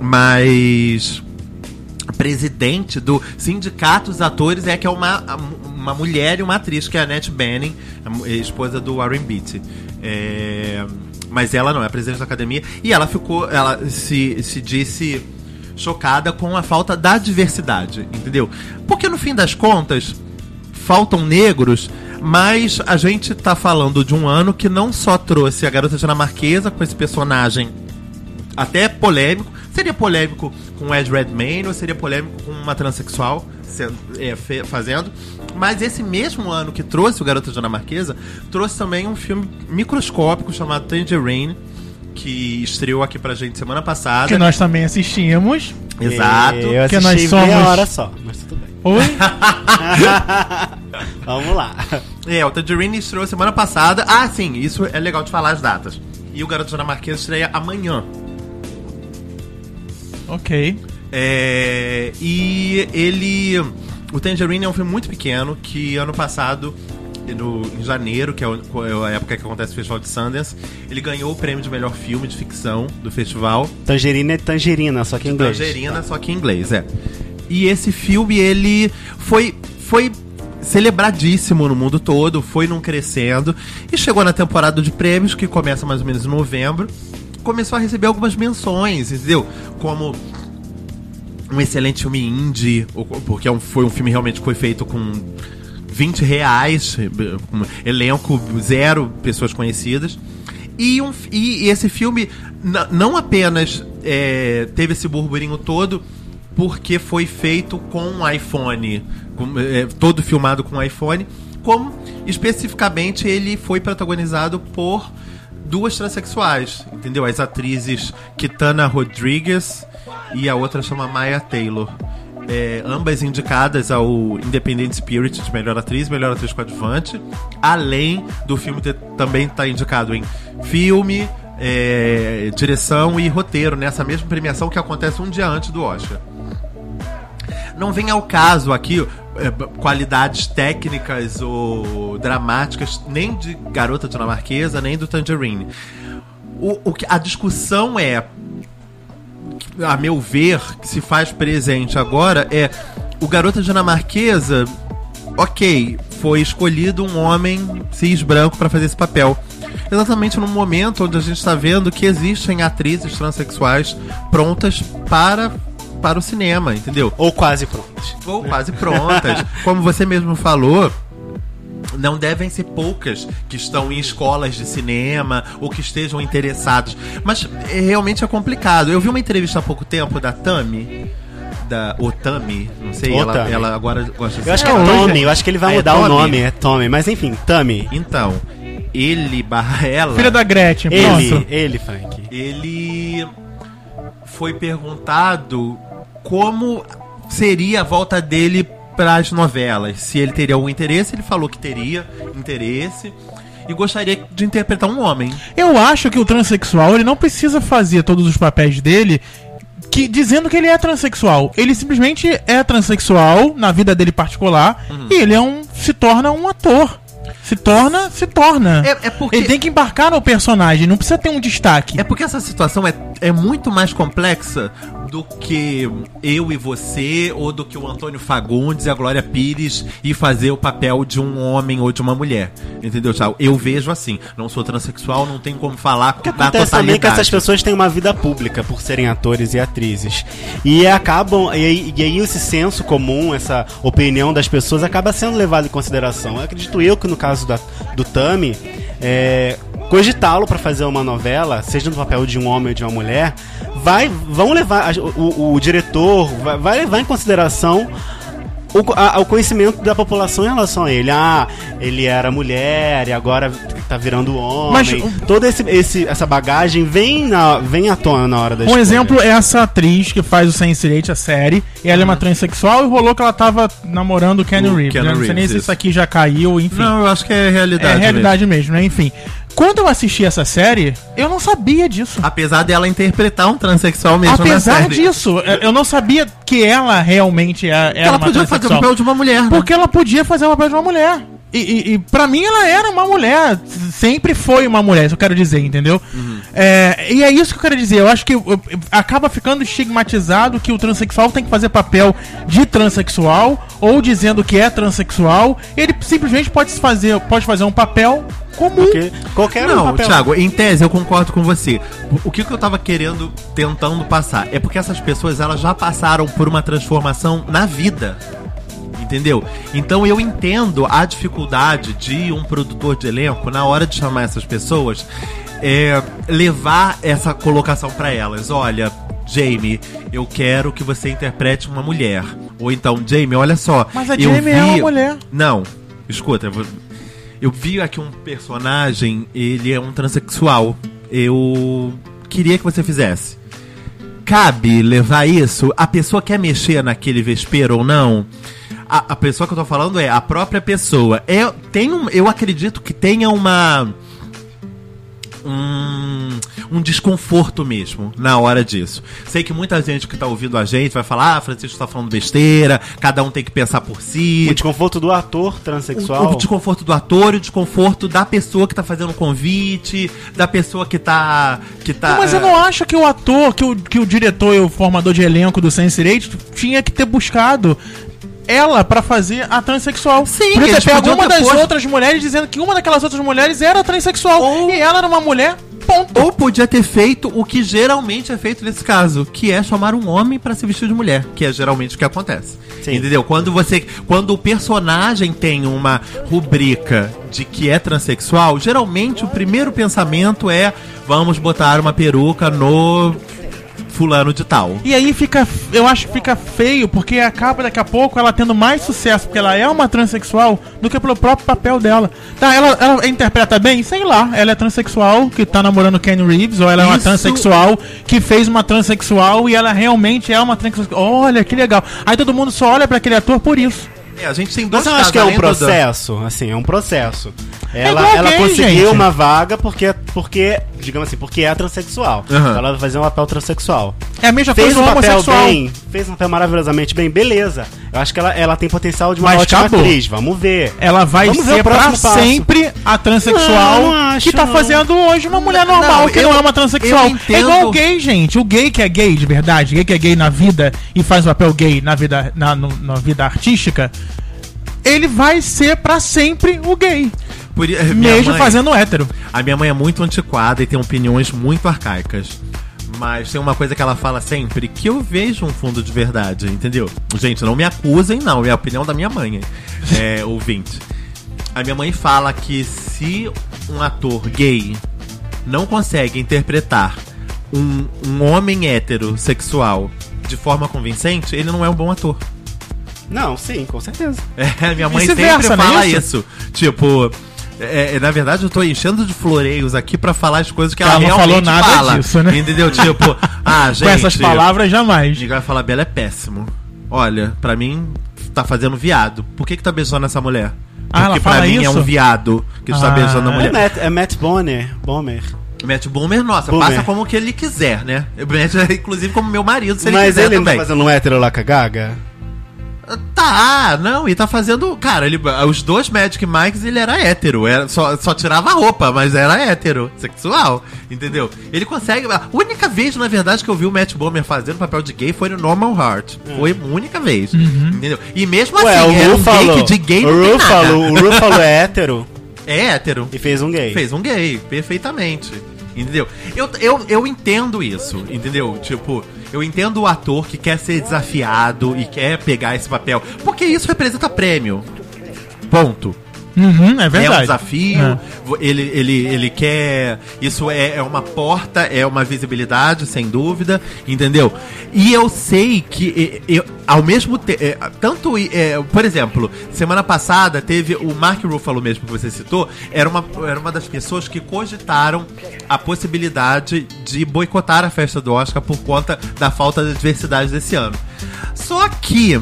S3: Mas presidente do Sindicato dos Atores é que é uma, uma mulher e uma atriz, que é a Annette Bening, esposa do Warren Beatty. É, mas ela não é presidente da academia. E ela ficou, ela se, se disse chocada com a falta da diversidade, entendeu? Porque no fim das contas, faltam negros, mas a gente tá falando de um ano que não só trouxe a garota dinamarquesa com esse personagem até polêmico. Seria polêmico com o Ed Redmayne ou seria polêmico com uma transexual sendo- é, fazendo. Mas esse mesmo ano que trouxe o Garota Dinamarquesa, trouxe também um filme microscópico chamado Tangerine, que estreou aqui pra gente semana passada.
S1: Que nós também assistimos.
S3: Exato.
S2: Eu
S1: Que nós somos-
S2: meia hora só, mas tudo bem.
S1: Oi? [laughs]
S2: Vamos lá.
S3: É, o Tangerine estreou semana passada. Ah, sim, isso é legal de falar as datas. E o Garoto Dinamarquesa estreia amanhã.
S1: Ok.
S3: É, e ele. O Tangerine é um filme muito pequeno que ano passado, no, em janeiro, que é é a época que acontece o Festival de Sundance, ele ganhou o prêmio de melhor filme de ficção do festival.
S2: Tangerina é tangerina, só que em inglês.
S3: Tangerina, só que em inglês, é. E esse filme, ele foi, foi celebradíssimo no mundo todo, foi num crescendo, e chegou na temporada de prêmios, que começa mais ou menos em novembro, começou a receber algumas menções, entendeu? Como um excelente filme indie, porque é um- foi um filme realmente que foi feito com 20 reais, com elenco zero pessoas conhecidas. E, um, e esse filme não apenas é, teve esse burburinho todo porque foi feito com um iPhone, com- é, todo filmado com um iPhone, como especificamente ele foi protagonizado por duas transexuais, entendeu? As atrizes Kitana Rodrigues e a outra chama Maya Taylor. é, ambas indicadas ao Independent Spirit de melhor atriz, melhor atriz coadjuvante, além do filme ter, também estar tá indicado em filme, é, direção e roteiro nessa mesma premiação que acontece um dia antes do Oscar. Não vem ao caso aqui qualidades técnicas ou dramáticas nem de Garota Dinamarquesa nem do Tangerine. O, o que a discussão é a meu ver, que se faz presente agora é o Garota Dinamarquesa, ok, foi escolhido um homem cis branco para fazer esse papel. Exatamente no momento onde a gente está vendo que existem atrizes transexuais prontas para para o cinema, entendeu?
S2: Ou quase prontas.
S3: Ou quase prontas. [laughs] Como você mesmo falou, não devem ser poucas que estão em escolas de cinema ou que estejam interessados. Mas é, realmente é complicado. Eu vi uma entrevista há pouco tempo da Tami. Da Otami, não sei, ela, ela, agora gosta
S2: de Eu acho que é, é Tommy, eu acho que ele vai ah, é mudar o nome, é Tommy, mas enfim, Tami.
S3: Então, ele barra ela.
S1: Filha da Gretchen,
S2: ele, pronto. ele, Frank.
S3: Ele foi perguntado como seria a volta dele para as novelas. Se ele teria algum interesse, ele falou que teria interesse e gostaria de interpretar um homem.
S1: Eu acho que o transexual ele não precisa fazer todos os papéis dele que dizendo que ele é transexual. Ele simplesmente é transexual na vida dele particular uhum. e ele é um se torna um ator. Se torna, se torna. É, é, porque... Ele tem que embarcar no personagem, não precisa ter um destaque.
S3: É porque essa situação é, é muito mais complexa do que eu e você, ou do que o Antônio Fagundes e a Glória Pires e fazer o papel de um homem ou de uma mulher. Entendeu, Thiago? Eu vejo assim. Não sou transexual, não tenho como falar
S2: com da acontece também que essas pessoas têm uma vida pública por serem atores e atrizes. E acabam. E aí, e aí esse senso comum, essa opinião das pessoas acaba sendo levado em consideração. Eu acredito eu que no caso da, do Tami, é, cogitá-lo para fazer uma novela, seja no papel de um homem ou de uma mulher, vai, vão levar o, o diretor vai, vai levar em consideração o, a, o, conhecimento da população em relação a ele. Ah, ele era mulher e agora tá virando homem. Mas toda esse, esse, essa bagagem vem, na, vem à tona na hora da
S1: Um escolha. exemplo é essa atriz que faz o Sense8, a série. E ela uhum. é uma uhum. transexual e rolou que ela tava namorando o Kenny Reeves. Né? Não sei nem se isso aqui já caiu, enfim.
S3: Não, eu acho que é realidade.
S1: É realidade mesmo, mesmo né? Enfim. Quando eu assisti essa série, eu não sabia disso.
S3: Apesar dela interpretar um transexual mesmo
S1: Apesar disso, eu não sabia que ela realmente é, era
S3: ela podia fazer o papel de uma mulher. Né?
S1: Porque ela podia fazer o papel de uma mulher. E, e, e pra mim ela era uma mulher. Sempre foi uma mulher, isso eu quero dizer, entendeu? Uhum. É, e é isso que eu quero dizer. Eu acho que eu, eu, acaba ficando estigmatizado que o transexual tem que fazer papel de transexual ou dizendo que é transexual. Ele simplesmente pode fazer, pode fazer um papel comum. Porque
S3: qualquer Não, papel. Thiago, em tese eu concordo com você. O que, que eu tava querendo, tentando passar, é porque essas pessoas elas já passaram por uma transformação na vida. Entendeu? Então eu entendo a dificuldade de um produtor de elenco, na hora de chamar essas pessoas, é, levar essa colocação para elas. Olha, Jamie, eu quero que você interprete uma mulher. Ou então, Jamie, olha só.
S1: Mas a Jamie vi... é uma mulher.
S3: Não, escuta, eu vi aqui um personagem, ele é um transexual. Eu queria que você fizesse. Cabe levar isso? A pessoa quer mexer naquele vespeiro ou não? A, a pessoa que eu tô falando é a própria pessoa. É, tem um, eu acredito que tenha uma um, um desconforto mesmo na hora disso. Sei que muita gente que tá ouvindo a gente vai falar, ah, Francisco tá falando besteira, cada um tem que pensar por si.
S2: O desconforto do ator transexual.
S3: O, o desconforto do ator e o desconforto da pessoa que tá fazendo o convite, da pessoa que tá. Que tá
S1: não, mas eu não acho que o ator, que o, que o diretor e o formador de elenco do Sense8 tinha que ter buscado ela para fazer a transexual.
S3: Sim,
S1: Por isso, pega uma das posto... outras mulheres dizendo que uma daquelas outras mulheres era transexual. Ou... E ela era uma mulher Ponto.
S3: Ou podia ter feito o que geralmente é feito nesse caso, que é chamar um homem para se vestir de mulher, que é geralmente o que acontece. Sim. Entendeu? Quando você, quando o personagem tem uma rubrica de que é transexual, geralmente o primeiro pensamento é vamos botar uma peruca no fulano de tal.
S1: E aí fica, eu acho que fica feio, porque acaba daqui a pouco ela tendo mais sucesso, porque ela é uma transexual, do que pelo próprio papel dela. Tá, ela, ela interpreta bem? Sei lá, ela é transexual que tá namorando Ken Reeves, ou ela é uma
S3: Isso-
S1: transexual que fez uma transexual e ela realmente é uma transexual. Olha, que legal. Aí todo mundo só olha pra aquele ator por isso.
S3: É, a gente tem dois
S2: Mas eu acho que é um
S3: além do-
S2: processo, assim, é um processo. Ela,
S1: igual
S2: ela
S1: gay,
S2: conseguiu
S1: gente.
S2: uma vaga porque, porque, digamos assim, porque é transexual.
S3: Aham.
S2: Então ela vai fazer um papel transexual.
S1: É a mesma
S2: Fez
S1: coisa
S2: um papel bem, fez um papel maravilhosamente bem, beleza. Eu acho que ela, ela tem potencial de uma
S1: Mas
S2: ótima
S1: acabou.
S2: atriz, vamos ver.
S1: Ela vai
S2: Vamos
S1: ser pra
S2: passo.
S1: sempre a transexual
S2: Não, não acho,
S1: que tá fazendo hoje uma mulher normal
S3: Não,
S1: que
S3: eu-
S1: não é uma transexual. É igual o gay, gente. O gay que é gay de verdade, gay que é gay na vida e faz um papel gay na vida, na, no- na vida artística, ele vai ser pra sempre o gay.
S3: Por, minha
S1: Mesmo
S3: mãe-
S1: fazendo hétero.
S3: A minha mãe é muito antiquada e tem opiniões muito arcaicas. Mas tem uma coisa que ela fala sempre que eu vejo um fundo de verdade, entendeu? Gente, não me acusem, não. É a opinião da minha mãe, é, [laughs] ouvinte. A minha mãe fala que se um ator gay não consegue interpretar um, um homem heterossexual de forma convincente, ele não é um bom ator.
S2: Não, sim, com certeza.
S3: É, minha mãe sempre
S1: é
S3: fala
S1: isso?
S3: isso. Tipo, é, é, na verdade eu tô enchendo de floreios aqui pra falar as coisas que
S1: Ela
S3: ela,
S1: não
S3: realmente
S1: falou nada
S3: fala.
S1: disso, né?
S3: Entendeu? Tipo, [laughs] ah, gente.
S1: Com essas palavras, jamais.
S3: Ninguém vai falar Bela é péssimo. Olha, pra mim tá fazendo viado. Por que que tá beijando essa mulher?
S1: Ah, ela
S3: Porque pra
S1: fala
S3: mim é
S1: isso?
S3: um viado que está
S1: Ah.
S3: beijando a
S2: É
S3: mulher.
S2: Matt, é Matt Bonner. Bomber.
S3: Matt Boomer, nossa,
S2: Boomer.
S3: passa como que ele quiser, né? Matt, inclusive como meu marido, se ele
S2: Mas
S3: quiser
S2: ele não tá
S3: também.
S2: fazendo um hétero lá com a Gaga?
S3: Tá, não, e tá fazendo. Cara, ele, os dois Magic Mikes ele era hétero, era, só, só tirava a roupa, mas era hétero, sexual, entendeu? Ele consegue. A única vez, na verdade, que eu vi o Matt Bomer fazendo papel de gay foi no Normal Heart. Foi a única vez, entendeu? E mesmo
S2: Ué,
S3: assim,
S2: o
S3: era um que de gay
S2: o
S3: não tem nada.
S2: Ruffalo, o Ruffalo é hétero [laughs]
S3: É hétero.
S2: e fez um gay.
S3: Fez um gay, perfeitamente. Entendeu? Eu, eu, eu entendo isso, entendeu? Tipo, eu entendo o ator que quer ser desafiado e quer pegar esse papel. Porque isso representa prêmio. Ponto.
S1: Uhum, é
S3: É um
S1: verdade.
S3: desafio,
S1: É.
S3: ele, ele, ele quer. Isso é, é uma porta, é uma visibilidade, sem dúvida, entendeu? E eu sei que, eu, ao mesmo tempo. tanto. é, por exemplo, semana passada teve o Mark Ruffalo mesmo que você citou, era uma, era uma das pessoas que cogitaram a possibilidade de boicotar a festa do Oscar por conta da falta de diversidade desse ano. Só que.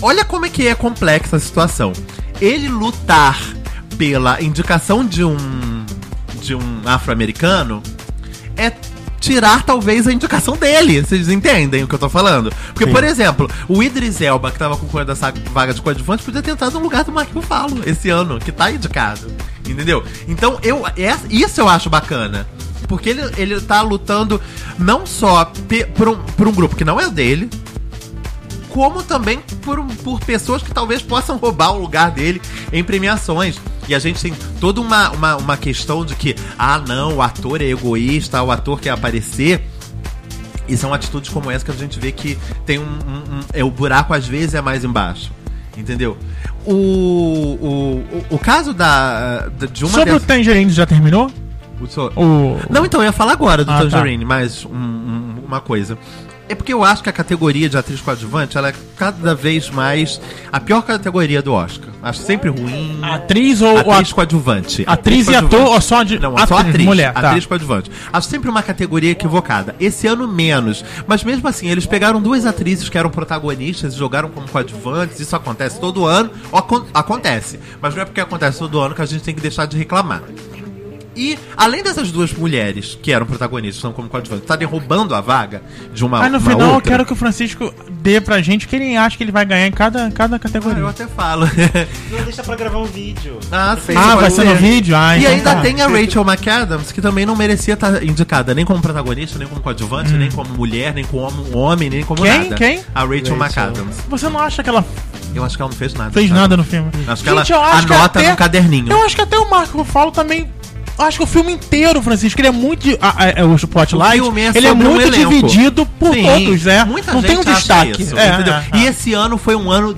S3: Olha como é que é complexa a situação. Ele lutar pela indicação de um de um afro-americano é tirar talvez a indicação dele. Vocês entendem o que eu tô falando? Porque,
S2: Sim.
S3: por exemplo, o Idris Elba, que tava concorrendo essa vaga de coadjuvante, podia ter entrado no lugar do Mark Ruffalo esse ano, que tá indicado. Entendeu? Então, eu, é- isso eu acho bacana. Porque ele, ele tá lutando não só pe- por um, por um grupo que não é dele, como também por, por pessoas que talvez possam roubar o lugar dele em premiações. E a gente tem toda uma, uma, uma questão de que, ah, não, o ator é egoísta, o ator quer aparecer. E são atitudes como essa que a gente vê que tem um. um- um- é, o buraco às vezes é mais embaixo. Entendeu? O, o, o, o caso da, de uma
S1: Sobre o
S3: dessas-
S1: Tangerine, já terminou?
S3: o so-
S1: O...
S3: não, então, eu ia falar agora do
S1: Ah, tá.
S3: Tangerine, mas um- um- uma coisa. É porque eu acho que a categoria de atriz coadjuvante, ela é cada vez mais a pior categoria do Oscar. Acho sempre ruim.
S1: Atriz ou ou
S3: Atriz
S1: at-
S3: coadjuvante.
S1: Atriz e
S3: coadjuvante.
S1: ator ou só de-
S3: Não,
S1: atriz,
S3: só atriz.
S1: mulher, tá.
S3: Atriz coadjuvante. Acho sempre uma categoria equivocada. Esse ano menos. Mas mesmo assim, eles pegaram duas atrizes que eram protagonistas e jogaram como coadjuvantes. Isso acontece todo ano. Acon- Acontece. Mas não é porque acontece todo ano que a gente tem que deixar de reclamar. E, além dessas duas mulheres que eram protagonistas, são como coadjuvantes, estarem roubando a vaga de uma,
S1: Aí no
S3: uma
S1: final eu
S3: outra...
S1: quero que o Francisco dê pra gente o que ele acha que ele vai ganhar em cada, cada
S3: Ah,
S1: categoria.
S3: eu até falo. [laughs]
S2: Não, deixa pra gravar um vídeo.
S3: ah, sim,
S1: Ah, vai ser no vídeo? Ah,
S3: E
S1: então
S3: ainda
S1: tá.
S3: tem a Rachel McAdams, que também não merecia estar indicada nem como protagonista, nem como coadjuvante, nem como mulher, nem como homem, nem como
S1: Hum. Quem?
S3: nada.
S1: Quem?
S3: A Rachel,
S2: Rachel.
S3: McAdams.
S1: Você não acha que ela
S3: Eu acho que ela não fez nada.
S1: fez
S3: sabe?
S1: nada no filme?
S3: Acho que ela
S1: eu acho que
S3: anota
S1: até-
S3: num caderninho.
S1: Eu acho que até o Marco Ruffalo também. Eu Acho que o filme inteiro, Francisco, ele é muito. de- ah, ah, é, o Spotlight,
S3: O filme é
S1: ele é
S3: um
S1: muito
S3: elenco.
S1: dividido por
S3: Sim,
S1: todos, é.
S3: Muita
S1: não
S3: gente
S1: tem um destaque.
S3: isso,
S1: É,
S3: entendeu?
S1: é,
S3: E
S1: é.
S3: esse ano foi um ano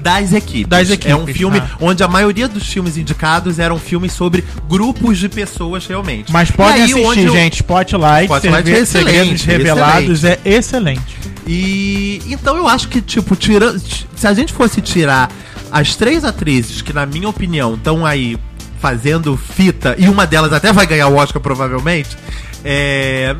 S3: das equipes.
S1: Das equipes,
S3: É um filme
S1: ah.
S3: onde a maioria dos filmes indicados eram filmes sobre grupos de pessoas realmente.
S1: Mas podem
S3: E aí,
S1: assistir, gente. Spotlight,
S3: Spotlight é excelente,
S1: Segredos Revelados é excelente.
S3: E então eu acho que, tipo, tira, se a gente fosse tirar as três atrizes que, na minha opinião, estão aí fazendo fita, e uma delas até vai ganhar o Oscar provavelmente, é,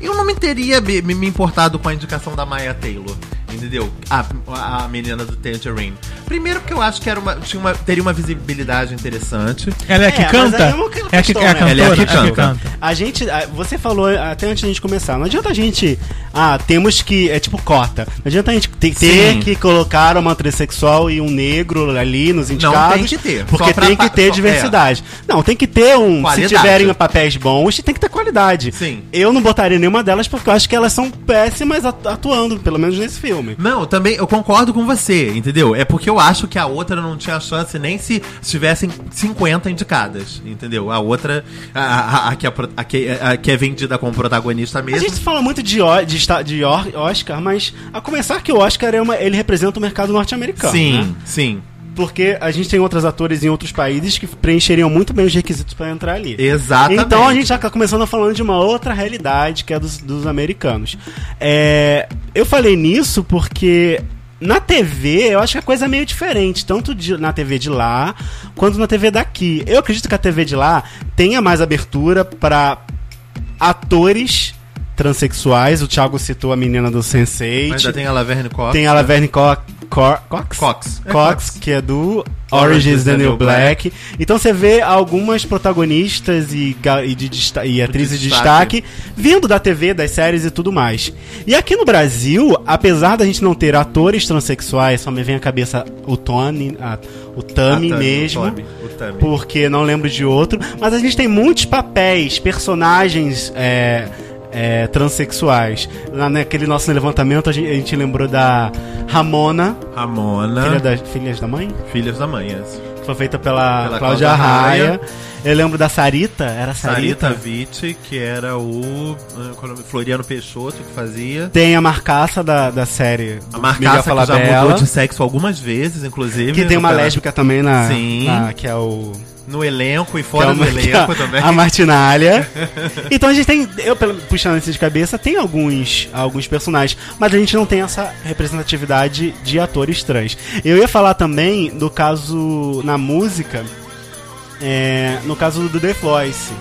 S3: eu não me teria me, me- importado com a indicação da Maya Taylor. Entendeu? A, a menina do Tangerine. Primeiro porque eu acho que era uma, tinha uma, teria uma visibilidade interessante.
S1: Ela é a que
S2: É, mas
S1: canta?
S2: é
S1: É a que é a cantora?
S3: Ela é a que
S1: a que
S3: canta.
S2: A gente, a- você falou até antes da gente começar, não adianta a gente, ah, temos que, é tipo cota, não adianta a gente ter, ter que colocar uma transexual e um negro ali nos indicados.
S3: tem que ter.
S2: Porque tem que ter
S3: só- é.
S2: diversidade. Não, tem que ter um,
S3: Qualidade.
S2: se tiverem papéis bons, tem que ter qualidade.
S3: Sim.
S2: Eu não botaria nenhuma delas porque eu acho que elas são péssimas atu- atuando, pelo menos nesse filme.
S3: Não, também eu concordo com você, entendeu? É porque eu acho que a outra não tinha chance nem se tivessem 50 indicadas, entendeu? A outra, a, a- a que, é a que- a que é vendida como protagonista
S2: A
S3: mesmo.
S2: gente fala muito de, de, de Oscar, mas a começar que o Oscar é uma, ele representa o mercado norte-americano.
S3: Sim,
S2: né?
S3: sim.
S2: Porque a gente tem outros atores em outros países que preencheriam muito bem os requisitos para entrar ali.
S3: Exatamente.
S2: Então a gente já tá começando falando de uma outra realidade que é dos, dos americanos. É, eu falei nisso porque na TV eu acho que a coisa é meio diferente, tanto de- na TV de lá quanto na TV daqui. Eu acredito que a TV de lá tenha mais abertura para atores transexuais. O Thiago citou a menina do Sense8.
S3: Mas ainda tem a Laverne Cox.
S2: Tem a Laverne Co Cor- Cox?
S3: Cox. É
S2: Cox,
S3: Cox.
S2: que é do Orange is the New Black. Então você vê algumas protagonistas e, e, de e atrizes de
S3: destaque.
S2: destaque vindo da TV, das séries e tudo mais. E aqui no Brasil, apesar da gente não ter atores transexuais, só me vem à cabeça o Tony, a- o Tami
S3: Ah,
S2: mesmo.
S3: o o.
S2: Porque não lembro de outro. Mas a gente tem muitos papéis, personagens é, é, transexuais. Lá naquele nosso levantamento, a gente, a gente lembrou da Ramona,
S3: Ramona.
S2: filha da, filhas da mãe,
S3: Filhas da Mãe. essa.
S2: que foi feita pela,
S3: Pela
S2: Cláudia Raia. Eu lembro da Sarita, era Sarita.
S3: Sarita Witt, que era o ah, é? Floriano Peixoto que fazia.
S2: Tem a Marcaça da, da série
S3: A Marcaça que já mudou de sexo algumas vezes, inclusive.
S2: que tem uma lésbica também na,
S3: Sim.
S2: na- que é o
S3: No elenco e fora
S2: uma-
S3: do elenco
S2: a-
S3: também.
S2: A Martinalha. [laughs] então a gente tem, eu puxando isso de cabeça, tem alguns, alguns personagens, mas a gente não tem essa representatividade de atores trans. Eu ia falar também do caso na música, é, no caso do The Voice.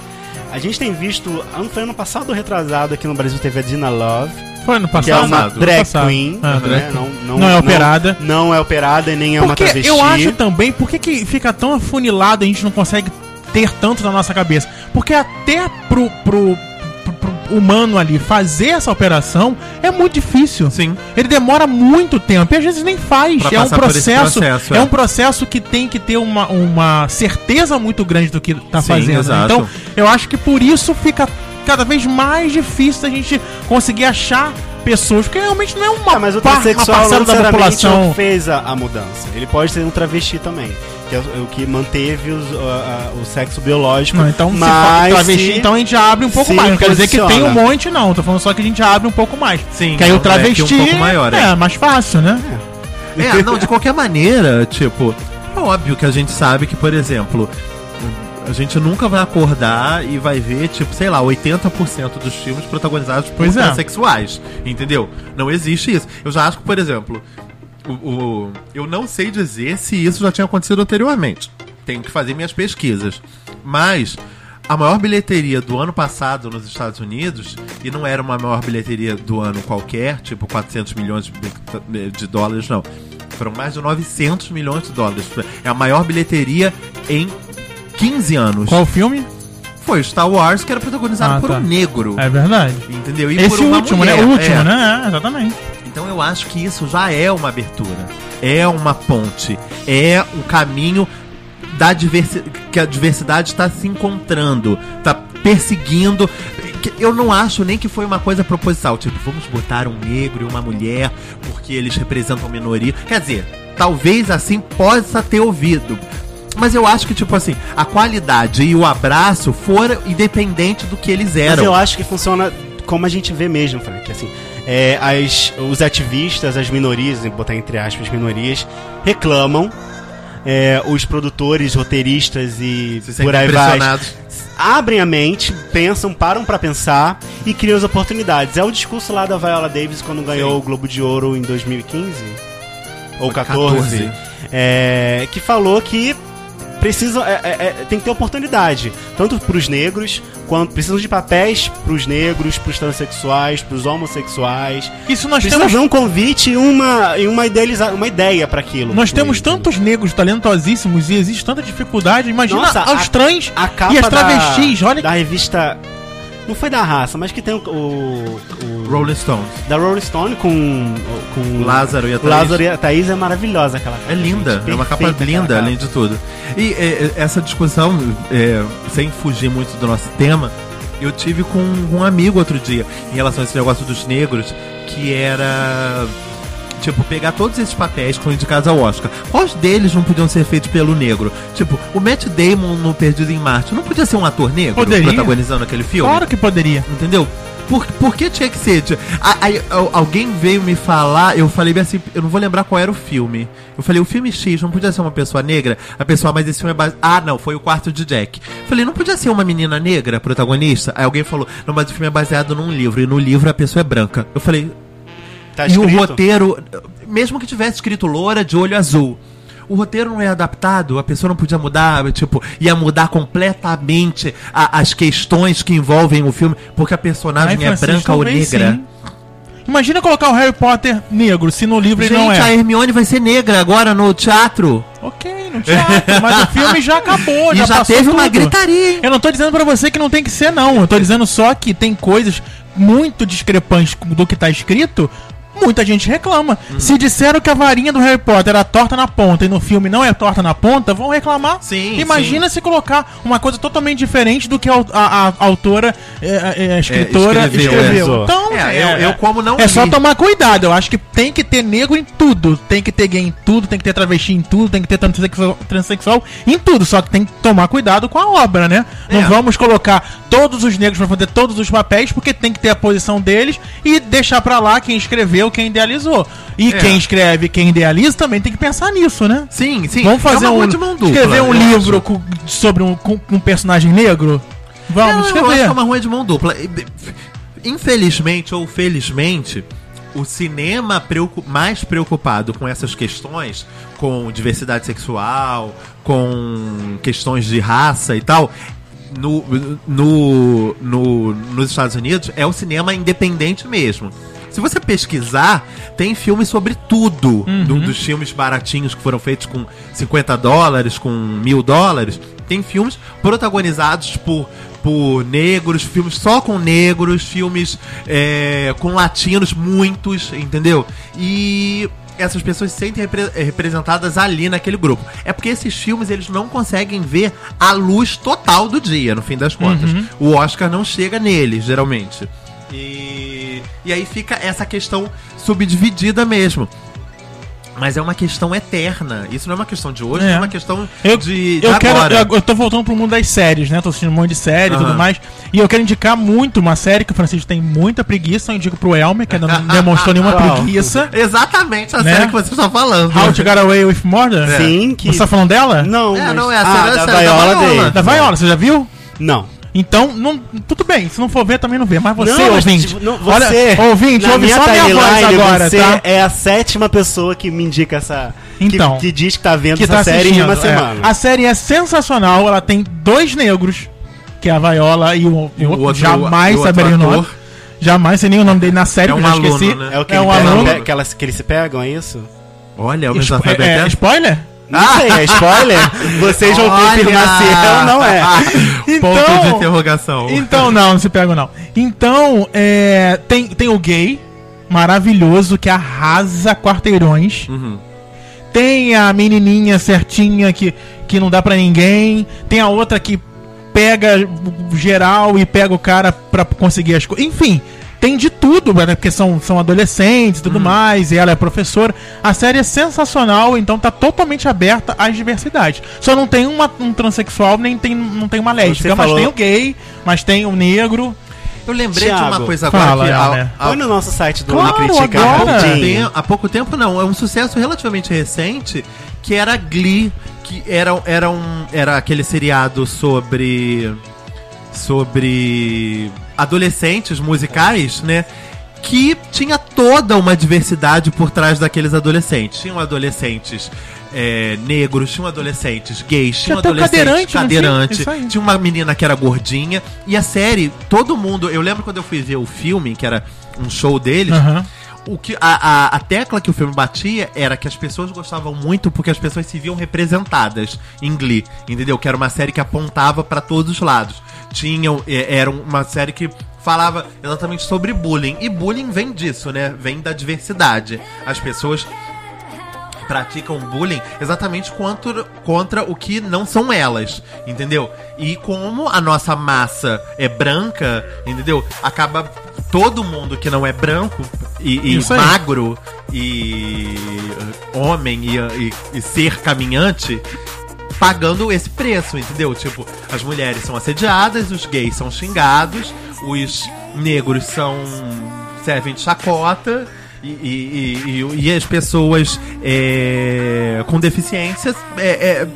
S2: A gente tem visto, ano, foi ano passado ou retrasado aqui no Brasil teve a Dina Love,
S1: Foi no
S2: que é
S1: passado?
S2: uma
S3: Passado.
S2: drag
S1: Passado.
S2: queen,
S1: Ah,
S2: né?
S1: drag
S2: não, não,
S1: Não é operada.
S2: Não, é operada e nem é uma
S1: Porque
S2: travesti.
S1: eu acho também, por que, que fica tão afunilado e a gente não consegue ter tanto na nossa cabeça? Porque até pro- pro humano ali fazer essa operação é muito difícil.
S3: Sim.
S1: Ele demora muito tempo e às vezes nem faz.
S3: Pra
S1: é um processo,
S3: processo,
S1: é.
S3: é.
S1: um processo que tem que ter uma, uma certeza muito grande do que tá
S3: Sim,
S1: fazendo.
S3: exato.
S1: Então, eu acho que por isso fica cada vez mais difícil a gente conseguir achar pessoas, porque realmente não é uma,
S2: Ah, mas o
S1: par- uma
S2: não
S1: parcela da
S2: necessariamente
S1: população.
S2: fez a, a mudança. Ele pode ser um travesti também. Que é o, o que manteve os- a- a- o sexo biológico.
S1: Não, então
S2: mas
S1: travesti,
S2: se-
S1: então a gente abre um pouco
S2: se
S1: mais. Não quer dizer que tem um monte, não. Tô falando só que a gente abre um pouco mais.
S3: Sim,
S1: Que aí
S3: é
S1: o travesti
S3: leque um pouco maior,
S1: é,
S3: é.
S1: mais fácil, né?
S3: É, [laughs] não, de qualquer maneira, tipo, é óbvio que a gente sabe que, por exemplo, a gente nunca vai acordar e vai ver, tipo, sei lá, 80% dos filmes protagonizados por
S1: Pois é.
S3: transexuais. Entendeu? Não existe isso. Eu já acho que, por exemplo, o, o- eu não sei dizer se isso já tinha acontecido anteriormente. Tenho que fazer minhas pesquisas. Mas. A maior bilheteria do ano passado nos Estados Unidos, e não era uma maior bilheteria do ano qualquer, tipo 400 milhões de, de dólares, não. Foram mais de 900 milhões de dólares. É a maior bilheteria em 15 anos.
S1: Qual filme?
S3: Foi Star Wars, que era protagonizado
S1: Ah,
S3: por
S1: tá.
S3: um negro.
S1: É verdade.
S3: Entendeu? E
S1: Esse
S3: por uma
S1: último,
S3: mulher.
S1: né? O último,
S3: É.
S1: né? É, exatamente.
S3: Eu acho que isso já é uma abertura, é uma ponte, é um caminho da diversi que a diversidade está se encontrando, está perseguindo. Eu não acho nem que foi uma coisa proposital, tipo, vamos botar um negro e uma mulher porque eles representam minoria. Quer dizer, talvez assim possa ter ouvido. Mas eu acho que, tipo assim, a qualidade e o abraço foram independente do que eles
S2: Mas
S3: eram.
S2: eu acho que funciona como a gente vê mesmo, Frank, assim, é, as, os ativistas, as minorias, botar entre aspas minorias, reclamam. é, os produtores, roteiristas e
S3: Se
S2: por aí vai abrem a mente, pensam, param pra pensar e criam as oportunidades. É o discurso lá da Viola Davis quando ganhou
S3: Sim.
S2: o Globo de Ouro em 2015 ou
S3: Foi
S2: 14,
S3: 14.
S2: é, que falou que precisam é, é, é, tem que ter oportunidade tanto pros negros quanto precisam de papéis pros negros, pros transexuais, pros homossexuais.
S1: Isso nós
S2: Precisa
S1: temos
S2: um convite e uma e uma idealiza, uma ideia pra aquilo.
S1: Nós temos
S2: E-
S1: tantos negros talentosíssimos e existe tanta dificuldade. Imagina
S2: Nossa,
S1: aos
S2: a-
S1: trans
S2: a capa
S1: e as travestis.
S2: da,
S1: olha
S2: da revista não foi da raça, mas que tem o, o- o-
S3: Rolling Stones.
S2: da Rolling Stone com com
S3: Lázaro e a Thaís.
S2: Lázaro e a Thaís é maravilhosa aquela capa.
S3: É linda,
S2: gente,
S3: é uma capa linda, além de tudo. E é, é, essa discussão, é, sem fugir muito do nosso tema, eu tive com um amigo outro dia, em relação a esse negócio dos negros, que era. Tipo, pegar todos esses papéis que foram indicados ao Oscar. Quais deles não podiam ser feitos pelo negro? Tipo, o Matt Damon no Perdido em Marte não podia ser um ator negro
S1: Poderia.
S3: protagonizando aquele filme?
S1: Claro que poderia.
S3: Entendeu? Por, por que tinha que ser? Aí, alguém veio me falar, eu falei assim, eu não vou lembrar qual era o filme. Eu falei, o filme X não podia ser uma pessoa negra? A pessoa, mas esse filme é base... Ah, não, foi o quarto de Jack. Eu falei, não podia ser uma menina negra protagonista? Aí alguém falou, não, mas o filme é baseado num livro, e no livro a pessoa é branca. Eu falei,
S2: Tá
S3: e o roteiro, mesmo que tivesse escrito loura de olho azul, o roteiro não é adaptado, a pessoa não podia mudar, tipo, ia mudar completamente a- as questões que envolvem o filme, porque a personagem
S1: Ai,
S3: é branca ou negra.
S1: sim. Imagina colocar o Harry Potter negro, se no livro ele
S3: Gente,
S1: não
S3: a
S1: é.
S3: Hermione vai ser negra agora no teatro.
S1: Ok, no teatro, mas o filme já acabou, [laughs]
S3: e
S1: já,
S3: já, teve uma
S1: tudo.
S3: gritaria, hein?
S1: Eu não tô dizendo pra você que não tem que ser, não. Eu tô dizendo só que tem coisas muito discrepantes do que tá escrito. Muita gente reclama.
S3: Uhum.
S1: Se disseram que a varinha do Harry Potter era torta na ponta e no filme não é torta na ponta, vão reclamar.
S3: Sim,
S1: Imagina se colocar uma coisa totalmente diferente do que a, a- a autora, é, é, a escritora
S3: escreveu,
S1: escreveu.
S2: é.
S1: Então,
S3: É, eu, eu como não
S1: é só tomar cuidado. Eu acho que tem que ter negro em tudo. Tem que ter gay em tudo, tem que ter travesti em tudo, tem que ter transexual, transexual em tudo. Só que tem que tomar cuidado com a obra, né? Não
S3: É.
S1: vamos colocar todos os negros pra fazer todos os papéis, porque tem que ter a posição deles e deixar pra lá quem escreveu, quem idealizou. E
S3: É.
S1: quem escreve, quem idealiza também tem que pensar nisso, né?
S3: Sim, sim.
S1: Vamos fazer
S3: é uma
S1: um,
S3: rua de mão dupla,
S1: escrever um livro com- sobre um, com, um personagem negro? Vamos
S3: Não, Eu acho
S1: escrever.
S3: que é uma rua de mão dupla. Infelizmente ou felizmente, o cinema preocu- mais preocupado com essas questões, com diversidade sexual, com questões de raça e tal, no, no, no- nos Estados Unidos, é o cinema independente mesmo. Se você pesquisar, tem filmes sobre tudo. Do- dos filmes baratinhos que foram feitos com 50 dólares, com mil dólares. Tem filmes protagonizados por, por negros, filmes só com negros, filmes é, com latinos, muitos, entendeu? E essas pessoas se sentem repre- eh, representadas ali naquele grupo. É porque esses filmes eles não conseguem ver a luz total do dia, no fim das contas. O Oscar não chega neles, geralmente. E, e aí fica essa questão subdividida mesmo. Mas é uma questão eterna. Isso não é uma questão de hoje,
S1: É.
S3: é uma questão
S1: Eu,
S3: de, de
S1: eu quero.
S3: agora.
S1: Eu, eu tô voltando pro mundo das séries, né? Tô assistindo um monte de série e tudo
S3: Aham.
S1: mais. E eu quero indicar muito uma série que o Francisco tem muita preguiça. Eu indico pro Elmer, que ainda não [laughs] demonstrou nenhuma preguiça.
S3: Exatamente a
S1: Né?
S3: série que você está falando.
S1: How to Get Away with Murder?
S2: Sim, que
S1: Você tá falando dela?
S2: Não,
S3: É,
S2: mas...
S3: não, é a
S2: ah,
S3: série-
S2: da
S3: a série da
S2: Viola
S3: Viola.
S2: Davis.
S1: Da Viola, você já viu?
S2: Não.
S1: Então, não, tudo bem. Se não for ver, também não vê. Mas você,
S2: Não, mas,
S1: ouvinte.
S2: tipo, não,
S1: olha,
S2: você,
S1: ouvinte,
S2: na
S1: ouve
S2: minha
S1: só minha voz agora,
S2: você
S1: tá?
S2: é a sétima pessoa que me indica essa... que-
S1: Então.
S2: Que, diz que tá vendo
S1: Que
S2: essa
S1: tá
S2: série em uma
S1: é.
S2: semana.
S1: A série é sensacional. Ela tem dois negros, que é a Viola e o, e o
S3: O
S1: outro. Jamais
S3: o
S1: saberia o nome. Jamais sei nem o nome dele na série,
S3: É um
S1: porque eu já
S3: aluno,
S1: esqueci.
S3: né?
S2: É o que,
S1: É um
S2: pega-
S1: aluno.
S2: pe- que, elas, que eles se pegam, é isso?
S3: Olha, o
S1: Spo-
S3: mensageiro
S1: é, é, spoiler?
S2: Não sei, é spoiler? [laughs] Vocês vão confirmar se é não é. [laughs]
S3: Ponto de interrogação.
S1: Então não, não se pega não. Então, é, tem, tem o gay, maravilhoso, que arrasa quarteirões.
S3: Uhum.
S1: Tem a menininha certinha que, que não dá pra ninguém. Tem a outra que pega geral e pega o cara pra conseguir as coisas. Enfim, tem de tudo, né? Porque são, são adolescentes e tudo mais. E ela é professora. A série é sensacional, então tá totalmente aberta às diversidades. Só não tem uma, um transexual, nem tem, não tem uma lésbica. Mas
S2: falou-
S1: tem o gay, mas tem o negro.
S3: Eu lembrei de
S2: Thiago,
S3: uma coisa agora
S1: fala,
S3: que ao-
S1: né?
S3: ao-
S2: Põe no nosso site do
S1: Claro,
S2: Critica
S1: agora.
S2: rapidinho.
S3: tem- há pouco tempo não, é um sucesso relativamente recente que era Glee, que era, era um era aquele seriado sobre sobre adolescentes musicais, né? Que tinha toda uma diversidade por trás daqueles adolescentes. Tinham adolescentes é, negros, tinham adolescentes gays, tinham adolescentes
S1: cadeirante, tinha?
S3: cadeirante,
S1: aí.
S3: tinha uma menina que era gordinha. E a série, todo mundo. Eu lembro quando eu fui ver o filme, que era um show deles.
S1: Aham.
S3: O que, a, a, a tecla que o filme batia era que as pessoas gostavam muito porque as pessoas se viam representadas em Glee, entendeu? Que era uma série que apontava pra todos os lados. Tinham, é, era uma série que falava exatamente sobre bullying. E bullying vem disso, né? Vem da diversidade. As pessoas praticam bullying exatamente contra, contra o que não são elas, entendeu? E como a nossa massa é branca, entendeu? Acaba todo mundo que não é branco e, e magro e homem e, e- e ser caminhante pagando esse preço, entendeu? Tipo, as mulheres são assediadas, os gays são xingados, os negros são servem de chacota e, e- e- e- as pessoas é, com deficiências é, é,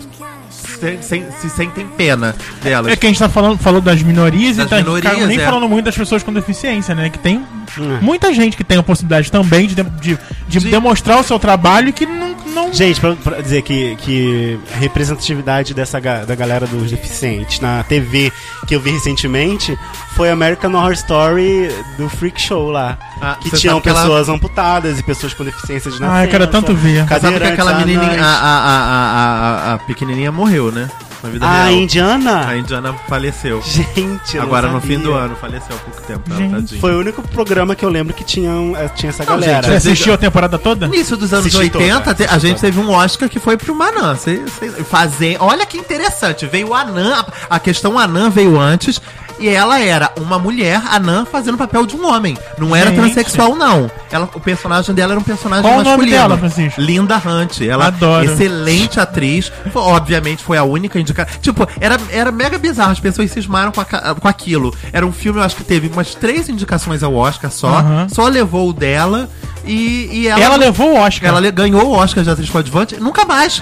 S3: se, se- se sentem pena delas.
S1: É que a gente tá falando, falou das minorias
S3: Das
S1: e tá
S3: minorias,
S1: nem
S3: é.
S1: falando muito das pessoas com deficiência, né? Que tem
S2: Hum.
S1: muita gente que tem a possibilidade também de, de, de- demonstrar o seu trabalho e que não. não...
S2: Gente, pra, pra dizer que, que a representatividade dessa ga- da galera dos deficientes na TV que eu vi recentemente foi American Horror Story do Freak Show lá.
S3: Ah,
S2: que tinham
S3: ela-
S2: pessoas amputadas e pessoas com deficiência de nascença.
S1: Ah, eu quero tanto ver.
S3: Sabe que aquela menininha, a, a, a, a- a pequenininha morreu, né? Na vida
S2: A
S3: real.
S2: indiana?
S3: A indiana faleceu.
S2: Gente, eu não
S3: Agora no
S2: sabia.
S3: fim do ano, faleceu há pouco tempo. ela,
S1: Gente.
S3: tadinha.
S2: Foi o único programa que eu lembro que tinha, eh, tinha essa
S3: Não,
S2: galera.
S1: Você assistiu a temporada toda?
S3: Início dos anos
S2: Assisti
S3: 80,
S2: toda,
S3: a gente
S2: toda.
S3: teve um Oscar que foi pro Manan. Cê, cê, fazer, olha que interessante. Veio o Anã, a, a questão Anã veio antes. E ela era uma mulher, Anã, fazendo o papel de um homem. Não era
S1: Gente.
S3: transexual, não. Ela, o personagem dela era um personagem
S1: Qual o nome
S3: masculino.
S1: dela, Francisco?
S3: Linda Hunt. Ela
S1: Adoro.
S3: excelente atriz. Foi- obviamente foi a única indicada. Tipo, era, era mega bizarro. As pessoas cismaram com, a com aquilo. Era um filme, eu acho que teve umas três indicações ao Oscar só.
S1: Aham.
S3: Só levou o dela. E, e ela,
S1: Ela, levou o Oscar.
S3: ela ganhou o Oscar de atriz coadjuvante, nunca mais.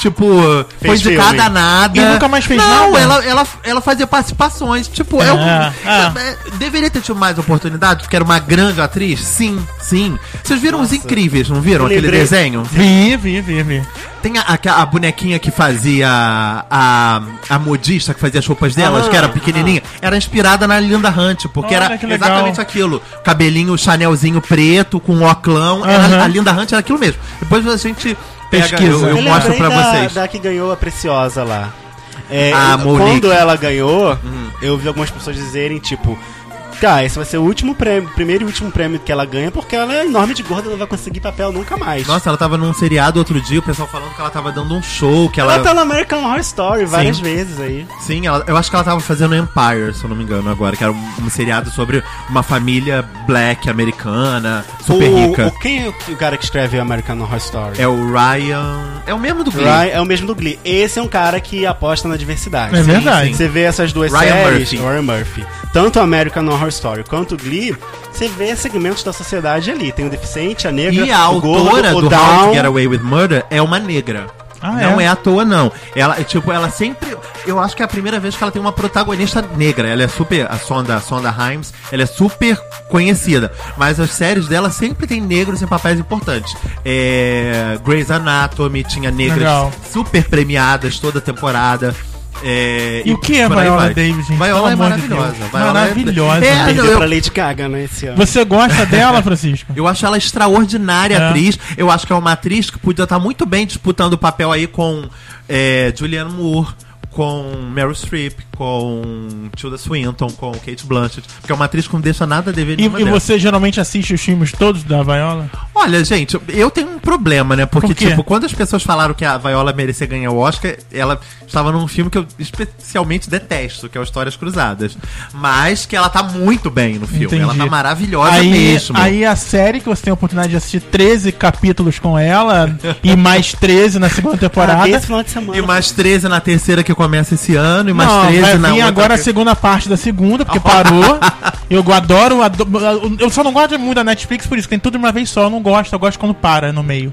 S3: Tipo, foi
S2: Fez
S3: indicada
S2: filme.
S3: a nada.
S1: E nunca mais fez
S3: não,
S1: nada?
S3: Ela, ela, ela fazia participações. Tipo,
S1: É,
S3: eu,
S1: é.
S3: é, deveria ter tido mais oportunidade, porque era uma grande atriz. Sim, sim. Vocês viram os incríveis, não viram aquele desenho?
S1: Vi, vi, vi, vi.
S3: Tem a, a, a bonequinha que fazia a, a modista que fazia as roupas delas,
S2: Ah,
S3: que era pequenininha, era inspirada na Linda Hunt, porque
S1: Olha,
S3: era exatamente aquilo. Cabelinho Chanelzinho preto, com oclão.
S1: Aham.
S3: Era, a Linda Hunt era aquilo mesmo. Depois a gente
S1: Pesquisa.
S3: eu, eu
S2: Eu
S3: mostro pra
S2: da,
S3: vocês.
S2: da que ganhou a Preciosa lá. É,
S3: Ah,
S2: eu-
S3: Monique.
S2: quando ela ganhou,
S3: Uhum.
S2: eu vi algumas pessoas dizerem, tipo, cara, esse vai ser o último prêmio, primeiro e último prêmio que ela ganha, porque ela é enorme de gorda, não vai conseguir papel nunca mais.
S3: Nossa, ela tava num seriado outro dia, o pessoal falando que ela tava dando um show, que
S2: ela,
S3: ela...
S2: tá no American Horror Story várias
S3: Sim.
S2: vezes aí.
S3: Sim, ela- eu acho que ela tava fazendo Empire, se eu não me engano, agora, que era um, um seriado sobre uma família black americana, super
S2: o,
S3: rica.
S2: o- quem é o, o cara que escreve American Horror Story?
S3: É o Ryan. É o mesmo do Glee.
S2: Ryan- é o mesmo do Glee. Esse é um cara que aposta na diversidade.
S1: É verdade.
S2: Você vê essas duas
S3: Ryan
S2: séries,
S3: Murphy.
S2: Ryan Murphy, tanto American Horror Story quanto o Glee, você vê segmentos da sociedade ali. Tem o deficiente, a negra,
S3: E a
S2: o gordo,
S3: autora
S2: o
S3: do How
S2: down.
S3: to Get Away with Murder é uma negra.
S1: Ah,
S3: não
S1: é?
S3: é? à toa, não. Ela, tipo, ela sempre. Eu acho que é a primeira vez que ela tem uma protagonista negra. Ela é super. A Sonda, Sonda Himes, ela é super conhecida. Mas as séries dela sempre tem negros em papéis importantes. É, Grey's Anatomy tinha negras
S1: Legal.
S3: super premiadas toda temporada. É,
S1: E o que é Viola. Davis, gente?
S3: Viola é
S1: de
S3: maravilhosa. Viola é-
S1: Maravilhosa.
S3: É, não, eu-
S2: pra Lady Gaga, né, esse ano.
S1: Você gosta [laughs] dela, Francisco?
S3: eu acho ela extraordinária
S1: É.
S3: atriz. Eu acho que é uma atriz que podia estar muito bem disputando o papel aí com é, Julianne Moore, com Meryl Streep, com Tilda Swinton, com Kate Blanchett. Porque é uma atriz que não deixa nada a dever
S1: E,
S3: nenhuma
S1: e você geralmente assiste os filmes todos da Viola?
S3: Olha, gente, eu tenho um problema, né? Porque,
S1: Por
S3: tipo, quando as pessoas falaram que a Viola merecia ganhar o Oscar, ela estava num filme que eu especialmente detesto, que é o Histórias Cruzadas. Mas que ela tá muito bem no filme.
S1: Entendi.
S3: Ela tá maravilhosa
S1: aí,
S3: mesmo.
S1: Aí a série que você tem a oportunidade de assistir 13 capítulos com ela e mais 13 na segunda temporada.
S2: Ah, esse final de semana.
S3: E mais 13 na terceira que começa esse ano, e mais
S1: Não,
S3: 13
S1: vai
S3: na
S1: vir
S3: outra
S1: agora a
S3: que-
S1: segunda parte da segunda, porque [laughs] parou. Eu adoro, adoro. Eu só não gosto muito da Netflix por isso, tem tudo de uma vez só. Eu não gosto, eu gosto quando para no meio.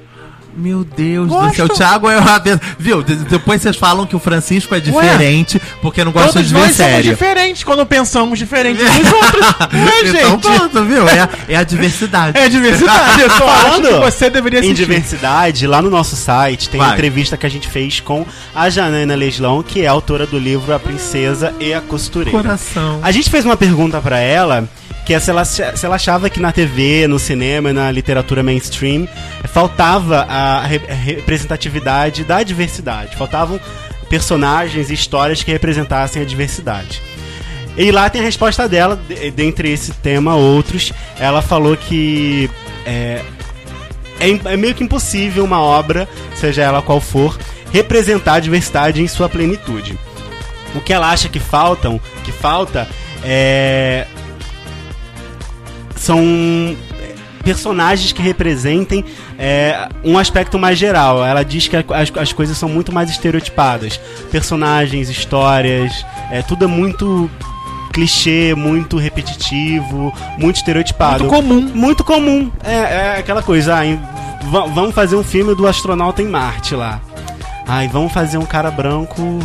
S3: Meu Deus do
S1: Gosto.
S3: céu, o Thiago é uma vez. Viu? De- Depois vocês falam que o Francisco é diferente porque não gosta
S1: Todos
S3: de ver
S1: nós somos
S3: série.
S1: diferentes quando pensamos diferente [laughs] dos outros. Não é,
S3: então, pronto, viu? É, a- é a diversidade. [laughs]
S1: É diversidade. Eu só [laughs] acho
S2: Falando
S1: que você deveria
S2: Em
S1: assistir.
S2: diversidade, lá no nosso site tem
S3: Vai.
S2: uma entrevista que a gente fez com a Janaina Leslão, que é autora do livro A Princesa e a Costureira.
S3: Coração.
S2: A gente fez uma pergunta pra ela, que é se ela, se ela achava que na TV, no cinema e na literatura mainstream faltava a re- representatividade da diversidade. Faltavam personagens e histórias que representassem a diversidade. E lá tem a resposta dela, de- dentre esse tema, outros. Ela falou que é, é, é meio que impossível uma obra, seja ela qual for, representar a diversidade em sua plenitude. O que ela acha que faltam, que falta, é são é, personagens que representem é, um aspecto mais geral. Ela diz que as, as coisas são muito mais estereotipadas. Personagens, histórias, é, tudo é muito clichê, muito repetitivo, muito estereotipado.
S1: Muito comum.
S2: Muito comum. É, é aquela coisa, ah, em- va- vamos fazer um filme do astronauta em Marte lá. Ai, vamos fazer um cara branco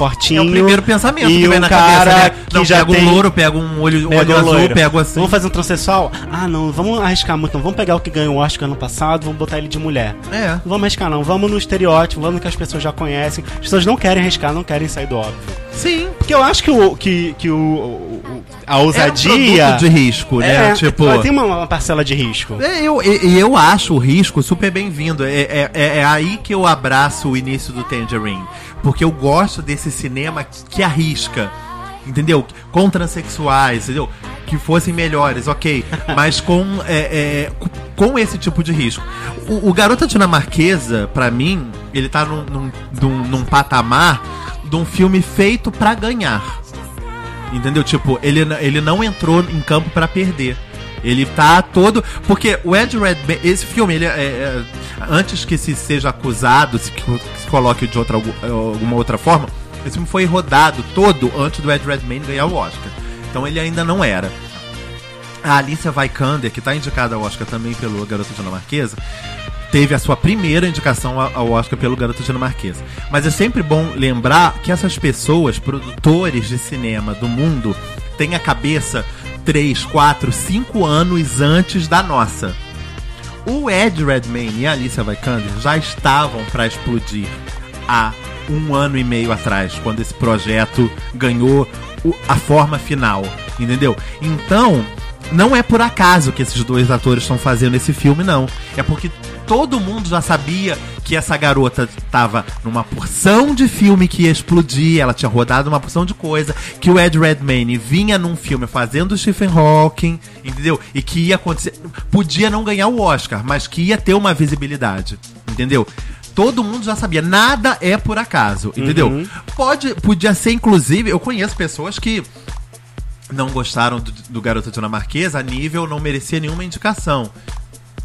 S2: fortinho.
S3: É o primeiro pensamento
S2: e
S3: que vem
S2: um
S3: na
S2: cara
S3: cabeça, né?
S2: que
S3: Não,
S2: já
S3: pega
S2: tem
S3: um louro, pega um olho,
S2: Pega
S3: olho azul,
S2: loiro.
S3: pega assim.
S2: Vamos fazer um transexual? Ah, não, vamos arriscar muito. Não. Vamos pegar o que ganhou o Oscar ano passado, vamos botar ele de mulher.
S3: É.
S2: Não vamos arriscar, não. Vamos no estereótipo, vamos no que as pessoas já conhecem. As pessoas não querem arriscar, não querem sair do óbvio.
S3: Sim.
S2: Porque eu acho que, o, que, que o, o- a
S3: É um
S2: ousadia.
S3: de risco, né?
S2: É,
S3: tipo.
S2: Tem uma, uma parcela de risco.
S3: É, eu, e- e eu acho o risco super bem-vindo. É, é, é- é aí que eu abraço o início do Tangerine. Porque eu gosto desse cinema que, que arrisca. Entendeu? Com transexuais, entendeu? Que fossem melhores, ok. [laughs] Mas com, é, é, com esse tipo de risco. O, o Garota Dinamarquesa, pra mim, ele tá num, num, num, num patamar de um filme feito pra ganhar. Entendeu? Tipo, ele, ele não entrou em campo pra perder. Ele tá todo. Porque o Ed Redmayne. Esse filme, ele é, é- Antes que se seja acusado, se, que se coloque de outra, algu- alguma outra forma, esse filme foi rodado todo antes do Ed Redmayne ganhar o Oscar. Então ele ainda não era. A Alicia Vikander, que tá indicada ao Oscar também pelo Garota Dinamarquesa, teve a sua primeira indicação ao Oscar pelo Garota Dinamarquesa. Mas é sempre bom lembrar que essas pessoas, produtores de cinema do mundo, têm a cabeça 3, 4, 5 anos antes da nossa. O Ed Redmayne e a Alicia Vikander já estavam para explodir há um ano e meio atrás, quando esse projeto ganhou a forma final, entendeu? Então, não é por acaso que esses dois atores estão fazendo esse filme, não. É porque todo mundo já sabia que essa garota estava numa porção de filme que ia explodir, ela tinha rodado uma porção de coisa, que o Ed Redmayne vinha num filme fazendo o Stephen Hawking, entendeu? E que ia acontecer, podia não ganhar o Oscar, mas que ia ter uma visibilidade, entendeu? Todo mundo já sabia, nada é por acaso, entendeu? Pode, podia ser inclusive, eu conheço pessoas que não gostaram do, do Garota Dinamarquesa a nível não merecia nenhuma indicação.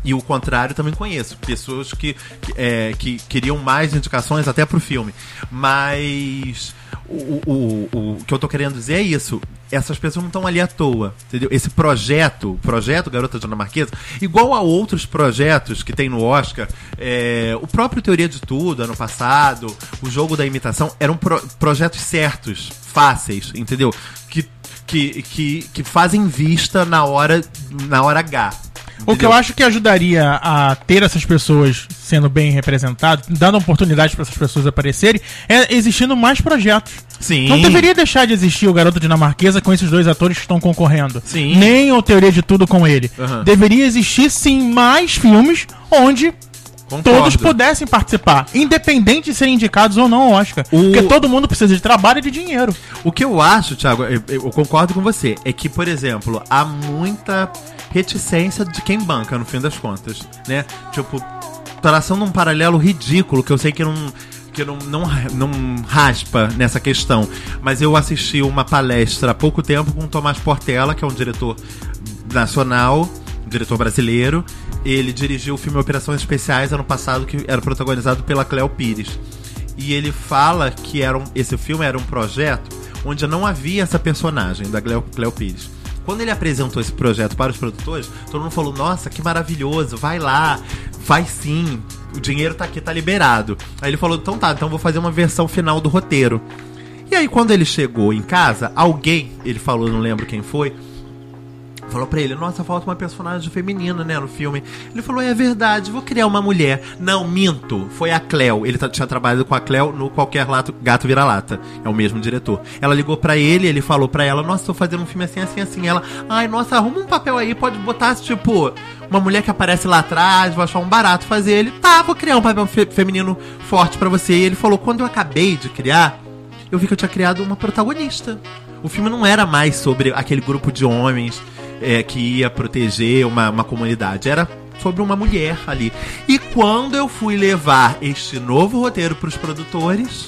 S3: E o contrário também conheço. Pessoas que, é, que queriam mais indicações até pro filme. Mas o, o, o, o que eu tô querendo dizer é isso. Essas pessoas não estão ali à toa. Entendeu? Esse projeto, projeto Garota Dinamarquesa, igual a outros projetos que tem no Oscar, é, o próprio Teoria de Tudo, ano passado, o Jogo da Imitação, eram pro- projetos certos, fáceis, entendeu? Que, que, que, que fazem vista na hora, na hora H.
S1: O que
S3: entendeu?
S1: eu acho que ajudaria a ter essas pessoas sendo bem representadas, dando oportunidade para essas pessoas aparecerem, é existindo mais projetos.
S3: Sim.
S1: Não deveria deixar de existir o Garoto Dinamarquesa com esses dois atores que estão concorrendo.
S3: Sim.
S1: Nem o Teoria de Tudo com ele.
S3: Aham.
S1: Deveria existir, sim, mais filmes onde
S3: Concordo.
S1: todos pudessem participar, independente de serem indicados ou não ao Oscar.
S3: O-
S1: Porque todo mundo precisa de trabalho e de dinheiro.
S3: O que eu acho, Thiago, eu, eu concordo com você, é que, por exemplo, há muita reticência de quem banca, no fim das contas, né? Tipo, traçando um paralelo ridículo, que eu sei que não que não, não, não raspa nessa questão. Mas eu assisti uma palestra há pouco tempo com o Tomás Portela, que é um diretor nacional, um diretor brasileiro. Ele dirigiu o filme Operações Especiais ano passado, que era protagonizado pela Cleo Pires. E ele fala que era um, esse filme era um projeto onde não havia essa personagem da Cleo, Cleo Pires. Quando ele apresentou esse projeto para os produtores, todo mundo falou: Nossa, que maravilhoso, vai lá, faz sim, o dinheiro tá aqui, tá liberado. Aí ele falou: Então tá, então vou fazer uma versão final do roteiro. E aí, quando ele chegou em casa, alguém, ele falou, não lembro quem foi, falou pra ele: Nossa, falta uma personagem feminina, né, no filme. Ele falou: É verdade, vou criar uma mulher. Não, minto, foi a Cleo. Ele tá- tinha trabalhado com a Cleo no Qualquer Lato, Gato Vira-Lata. É o mesmo diretor. Ela ligou pra ele, ele falou pra ela: Nossa, tô fazendo um filme assim, assim, assim. Ela: Ai, nossa, arruma um papel aí, pode botar, tipo, uma mulher que aparece lá atrás, vou achar um barato fazer. Ele: Tá, vou criar um papel fe- feminino forte pra você. E ele falou: Quando eu acabei de criar, eu vi que eu tinha criado uma protagonista. O filme não era mais sobre aquele grupo de homens é, que ia proteger uma, uma comunidade. Era sobre uma mulher ali. E quando eu fui levar este novo roteiro para os produtores,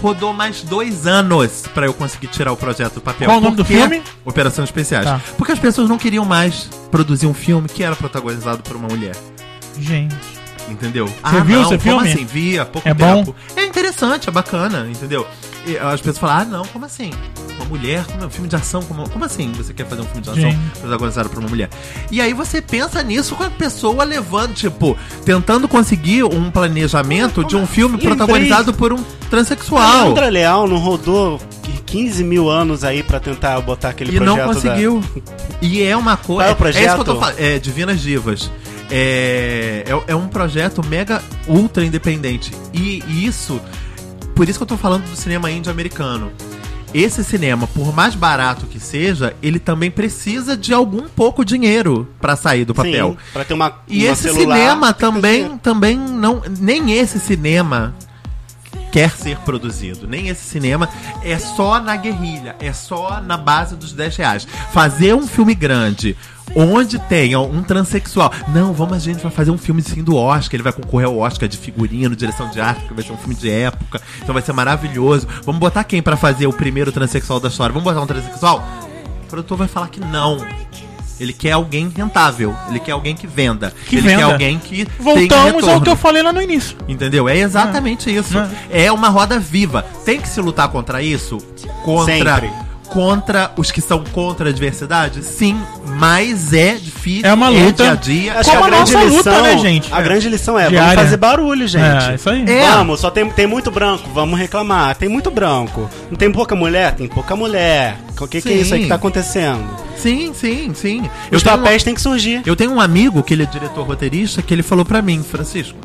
S3: rodou mais dois anos para eu conseguir tirar o projeto do papel.
S1: Qual o nome do filme?
S3: Operações Especiais.
S1: Tá.
S3: Porque as pessoas não queriam mais produzir um filme que era protagonizado por uma mulher.
S1: Gente.
S3: Entendeu?
S1: Você viu esse
S3: como
S1: filme?
S3: assim? Vi há pouco
S1: É bom?
S3: tempo. É interessante, é bacana, entendeu? E as pessoas falam, ah, não, como assim? Uma mulher, como é um filme de ação? Como, como assim você quer fazer um filme de ação protagonizado por uma mulher? E aí você pensa nisso com a pessoa levando, tipo, tentando conseguir um planejamento de um filme
S2: Lembrei.
S3: protagonizado por um transexual.
S2: Andra Leal não rodou 15 mil anos aí pra tentar botar aquele
S3: E não
S2: projeto
S3: conseguiu. E é uma coisa.
S2: Qual é o projeto?
S3: isso que eu tô falando. É Divinas Divas. É, é, é um projeto mega ultra independente. E isso. Por isso que eu tô falando do cinema índio americano. Esse cinema, por mais barato que seja, ele também precisa de algum pouco dinheiro pra sair do papel.
S2: Sim, pra ter uma
S3: E
S2: uma
S3: esse
S2: celular,
S3: cinema também, também não. Nem esse cinema quer ser produzido. Nem esse cinema é só na guerrilha, é só na base dos 10 reais. Fazer um filme grande. Onde tenha um transexual. Não, vamos, a gente vai fazer um filme assim do Oscar. Ele vai concorrer ao Oscar de figurino, direção de arte, porque vai ser um filme de época. Então vai ser maravilhoso. Vamos botar quem pra fazer o primeiro transexual da história? Vamos botar um transexual? O produtor vai falar que não. Ele quer alguém rentável. Ele quer alguém que venda.
S1: Que
S3: ele
S1: venda.
S3: quer alguém que. tenha
S1: Voltamos ao que eu falei lá no início.
S3: Entendeu? É exatamente isso. É uma roda viva. Tem que se lutar contra isso? Contra.
S2: Sempre.
S3: Contra os que são contra a diversidade? Sim, mas é difícil.
S1: É uma luta.
S3: dia a dia.
S2: Acho
S1: Como
S2: que
S1: a nossa luta, né, gente?
S2: A
S1: É.
S2: grande lição é,
S1: Diária.
S2: vamos fazer barulho, gente.
S1: É, isso aí.
S3: É.
S2: Vamos, só tem, tem muito branco, vamos reclamar. Tem muito branco. Não tem pouca mulher? Tem pouca mulher. O que, que é isso aí que tá acontecendo?
S3: Sim, sim, sim.
S2: Os
S3: tenho um-
S2: papéis têm que surgir.
S3: Eu tenho um amigo que ele é diretor roteirista que ele falou pra mim, Francisco,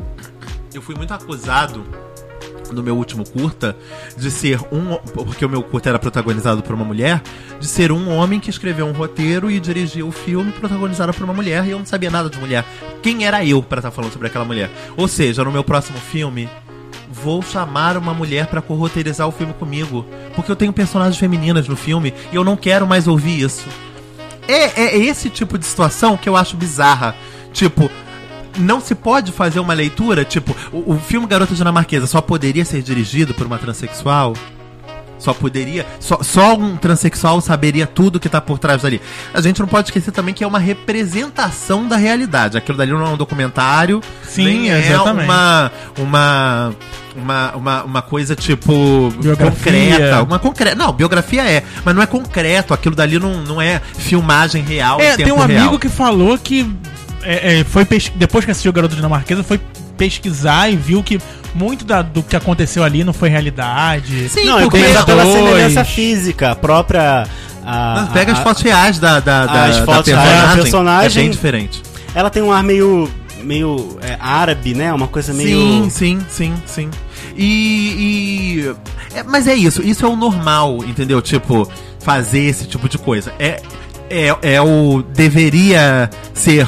S3: eu fui muito acusado no meu último curta de ser um, porque o meu curta era protagonizado por uma mulher, de ser um homem que escreveu um roteiro e dirigiu o filme protagonizado por uma mulher e eu não sabia nada de mulher. Quem era eu pra estar falando sobre aquela mulher? Ou seja, no meu próximo filme vou chamar uma mulher pra corroteirizar o filme comigo, porque eu tenho personagens femininas no filme e eu não quero mais ouvir isso. É, é esse tipo de situação que eu acho bizarra. Tipo, não se pode fazer uma leitura, tipo, o, o filme Garota Dinamarquesa só poderia ser dirigido por uma transexual? Só poderia. Só, só um transexual saberia tudo que tá por trás dali. A gente não pode esquecer também que é uma representação da realidade. Aquilo dali não é um documentário.
S1: Sim,
S3: é
S1: exatamente.
S3: uma. Uma. Uma, uma, uma coisa tipo
S1: Biografia.
S3: concreta, uma concreta. Não, biografia é, mas não é concreto. Aquilo dali não, não é filmagem real.
S1: É,
S3: em
S1: tem um amigo
S3: real.
S1: que falou que é, é, foi depois que assistiu o Garoto Dinamarquesa, foi pesquisar e viu que muito da- do que aconteceu ali não foi realidade.
S3: Sim,
S2: Não,
S3: porque
S2: começo pela semelhança física, a própria. a-
S3: Mas pega
S2: a-
S3: as fotos reais da, da, da,
S2: as
S3: da
S2: fotos
S3: personagem,
S2: reais da personagem.
S3: É bem diferente.
S2: Ela tem um ar meio. meio é, árabe, né? Uma coisa meio.
S3: Sim, sim, sim, sim. E. e- é, mas é isso, isso é o normal, entendeu? Tipo, fazer esse tipo de coisa. É, é, é o. Deveria ser.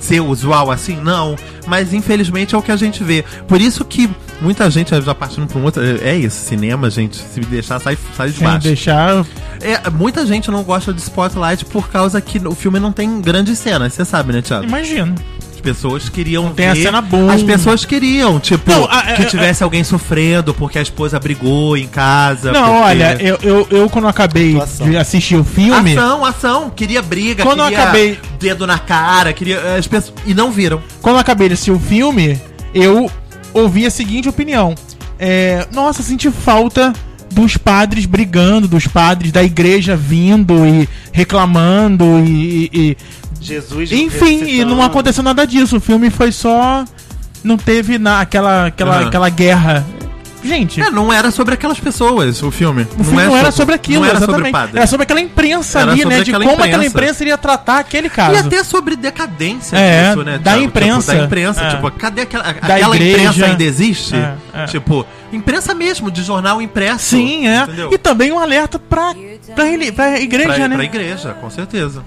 S3: Ser usual assim? Não. Mas infelizmente é o que a gente vê. Por isso que Muita gente já partindo pra um outro. É isso, cinema, gente. Se deixar, sai, sai de baixo.
S1: deixar.
S3: É, muita gente não gosta de Spotlight por causa que o filme não tem grandes cenas. Você sabe, né, Thiago?
S1: Imagino.
S3: As pessoas queriam
S1: tem a
S3: ver-
S1: cena boa.
S3: As pessoas queriam, tipo,
S1: Não, a-
S3: que
S1: a-
S3: tivesse alguém sofrendo porque a esposa brigou em casa.
S1: Não,
S3: porque-
S1: olha, eu, eu, eu quando acabei de assistir o filme.
S3: Ação, ação. Queria briga,
S1: Quando eu
S3: queria
S1: acabei-
S3: dedo na cara, queria. As pessoas. E não viram.
S1: Quando eu acabei de assistir o filme, eu ouvi a seguinte opinião. É, nossa, senti falta dos padres brigando, dos padres da igreja vindo e reclamando e. e-
S2: Jesus.
S1: enfim, e não aconteceu nada disso. O filme foi só. Não teve na, aquela, aquela,
S3: Aham.
S1: aquela guerra. Gente.
S3: É, não era sobre aquelas pessoas, o filme.
S1: O filme não, era sobre aquilo,
S3: não era
S1: exatamente.
S3: sobre padre.
S1: era sobre aquela imprensa
S3: Era
S1: ali, né? De
S3: aquela
S1: como aquela
S3: imprensa.
S1: imprensa iria tratar aquele caso.
S3: E até sobre decadência
S1: É,
S3: disso, né?
S1: da
S3: Thiago?
S1: imprensa.
S3: Tipo, da imprensa.
S1: É.
S3: Tipo, cadê aquela, aquela
S1: igreja.
S3: imprensa ainda existe?
S1: É, é.
S3: Tipo, imprensa mesmo, de jornal impresso.
S1: Sim, é.
S3: Entendeu?
S1: E também um alerta pra, pra, ele- pra igreja,
S3: pra,
S1: né?
S3: pra igreja, com certeza.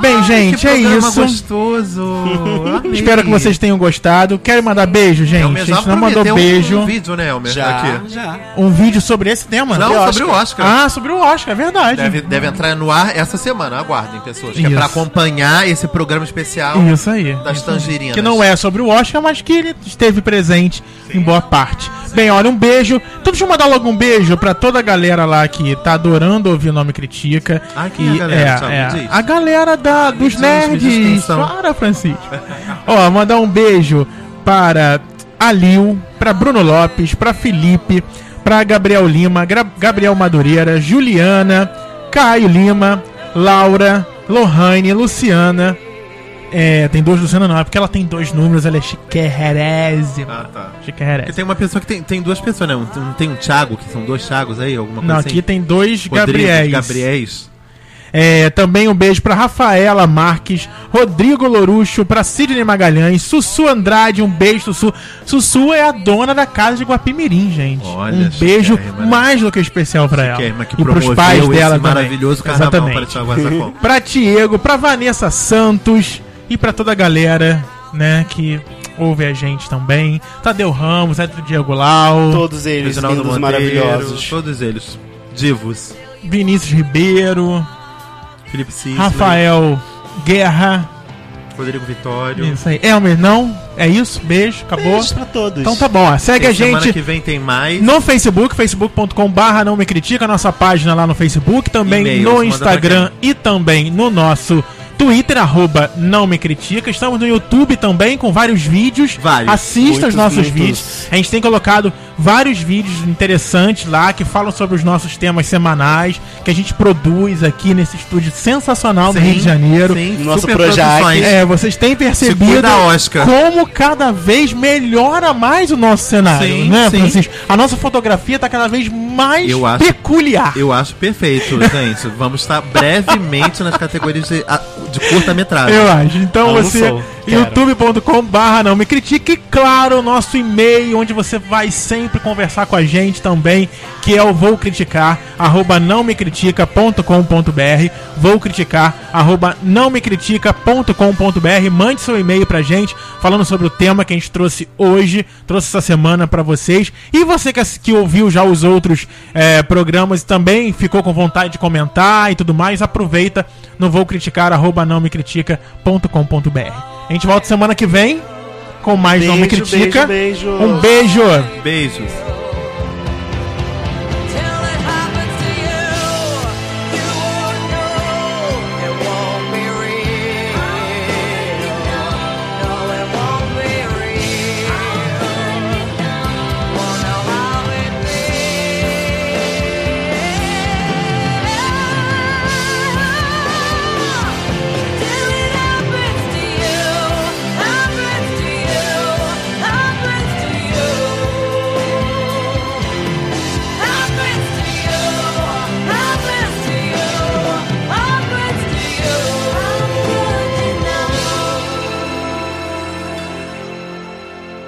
S1: Bem, gente,
S3: que
S1: é isso.
S3: gostoso. [laughs]
S1: Espero que vocês tenham gostado. Quero mandar beijo, gente.
S3: Elmer
S1: A gente não mandou beijo.
S3: Um vídeo, né, Elmer?
S2: Já,
S3: Aqui.
S2: já.
S1: Um vídeo sobre esse tema?
S3: Não,
S1: Sobre
S3: sobre o Oscar.
S1: Ah, sobre o Oscar, é verdade.
S3: Deve, deve entrar no ar essa semana, aguardem, pessoas. Que é
S1: Isso.
S3: pra acompanhar esse programa especial
S1: Isso aí.
S3: das tangerinas.
S1: Que não é sobre o Oscar, mas que ele esteve presente em boa parte. Bem, olha, um beijo. Então deixa eu mandar logo um beijo pra toda a galera lá que tá adorando ouvir o Nome Critica.
S3: Ah, quem é a galera,
S1: é, é, a galera da, dos nerds. Para, Francisco. Ó, mandar um beijo para Alil, pra Bruno Lopes, pra Felipe, pra Gabriel Lima, Gra- Gabriel Madureira, Juliana, Caio Lima, Laura, Lohane, Luciana. É, tem dois Luciana não, é porque ela tem dois números, ela é chiquerésima.
S3: Ah, tá. Porque
S1: Chiquerésima.
S3: tem uma pessoa que tem, tem duas pessoas, né? Um- Não tem um Thiago, que são dois Thiagos aí, alguma coisa
S1: Não,
S3: assim?
S1: aqui tem dois
S3: Rodrigo,
S1: Gabriéis.
S3: Gabriéis.
S1: É, também um beijo pra Rafaela Marques, Rodrigo Lorucho, pra Sidney Magalhães, Sussu Andrade, um beijo, Sussu. Sussu é a dona da casa de Guapimirim, gente.
S3: Olha,
S1: um beijo
S3: né?
S1: mais do que especial pra ela.
S3: Que
S1: e pros pais dela também.
S3: maravilhoso carnaval
S1: Exatamente.
S3: para Thiago Azacon.
S1: Pra Diego, pra Vanessa Santos e pra toda a galera, né, que ouve a gente também. Tadeu Ramos, Edson Diego Lau,
S2: Todos eles lindos,
S3: Monteiro,
S2: maravilhosos.
S3: Todos eles. Divos.
S1: Vinícius Ribeiro,
S3: Felipe Cisne.
S1: Rafael Guerra.
S3: Rodrigo Vitório.
S1: Isso aí. Elmer, não? É isso? Beijo, acabou.
S2: Beijos pra todos.
S1: Então tá bom, segue
S3: Tem
S1: a
S3: Semana
S1: gente
S3: que vem tem mais.
S1: no Facebook, facebook.com barra não me critica, nossa página lá no Facebook, também no Instagram e também no nosso Twitter, arroba não me critica. Estamos no YouTube também com vários vídeos.
S3: Vários.
S1: Assista os nossos
S2: muitos.
S1: vídeos. A gente tem colocado vários vídeos interessantes lá que falam sobre os nossos temas semanais que a gente produz aqui nesse estúdio sensacional
S3: Sim,
S1: Rio de Janeiro.
S3: Sim,
S2: Nosso
S3: produções.
S1: É, vocês têm percebido como cada vez melhora mais o nosso cenário,
S3: Sim,
S1: né,
S3: sim.
S1: Francisco? A nossa fotografia tá cada vez mais
S3: Eu acho-
S1: peculiar.
S3: Eu acho perfeito, gente. Vamos estar brevemente nas categorias de, de curta-metragem.
S1: Eu acho. Então você,
S2: sou. Quero.
S1: youtube.com barra não me critique. Claro, o nosso e-mail, onde você vai sempre conversar com a gente também, que é o vou criticar, arroba não me critica.com.br. Vou criticar, arroba não me critica.com.br. Mande seu e-mail pra gente, falando sobre o tema que a gente trouxe hoje, trouxe essa semana pra vocês. E você que, que ouviu já os outros eh, programas e também ficou com vontade de comentar e tudo mais, aproveita no vou criticar, arroba não me critica.com.br. A gente volta semana que vem com mais Não Me
S2: Beijo,
S1: Critica.
S2: beijo, beijo.
S1: Um beijo!
S3: Beijos.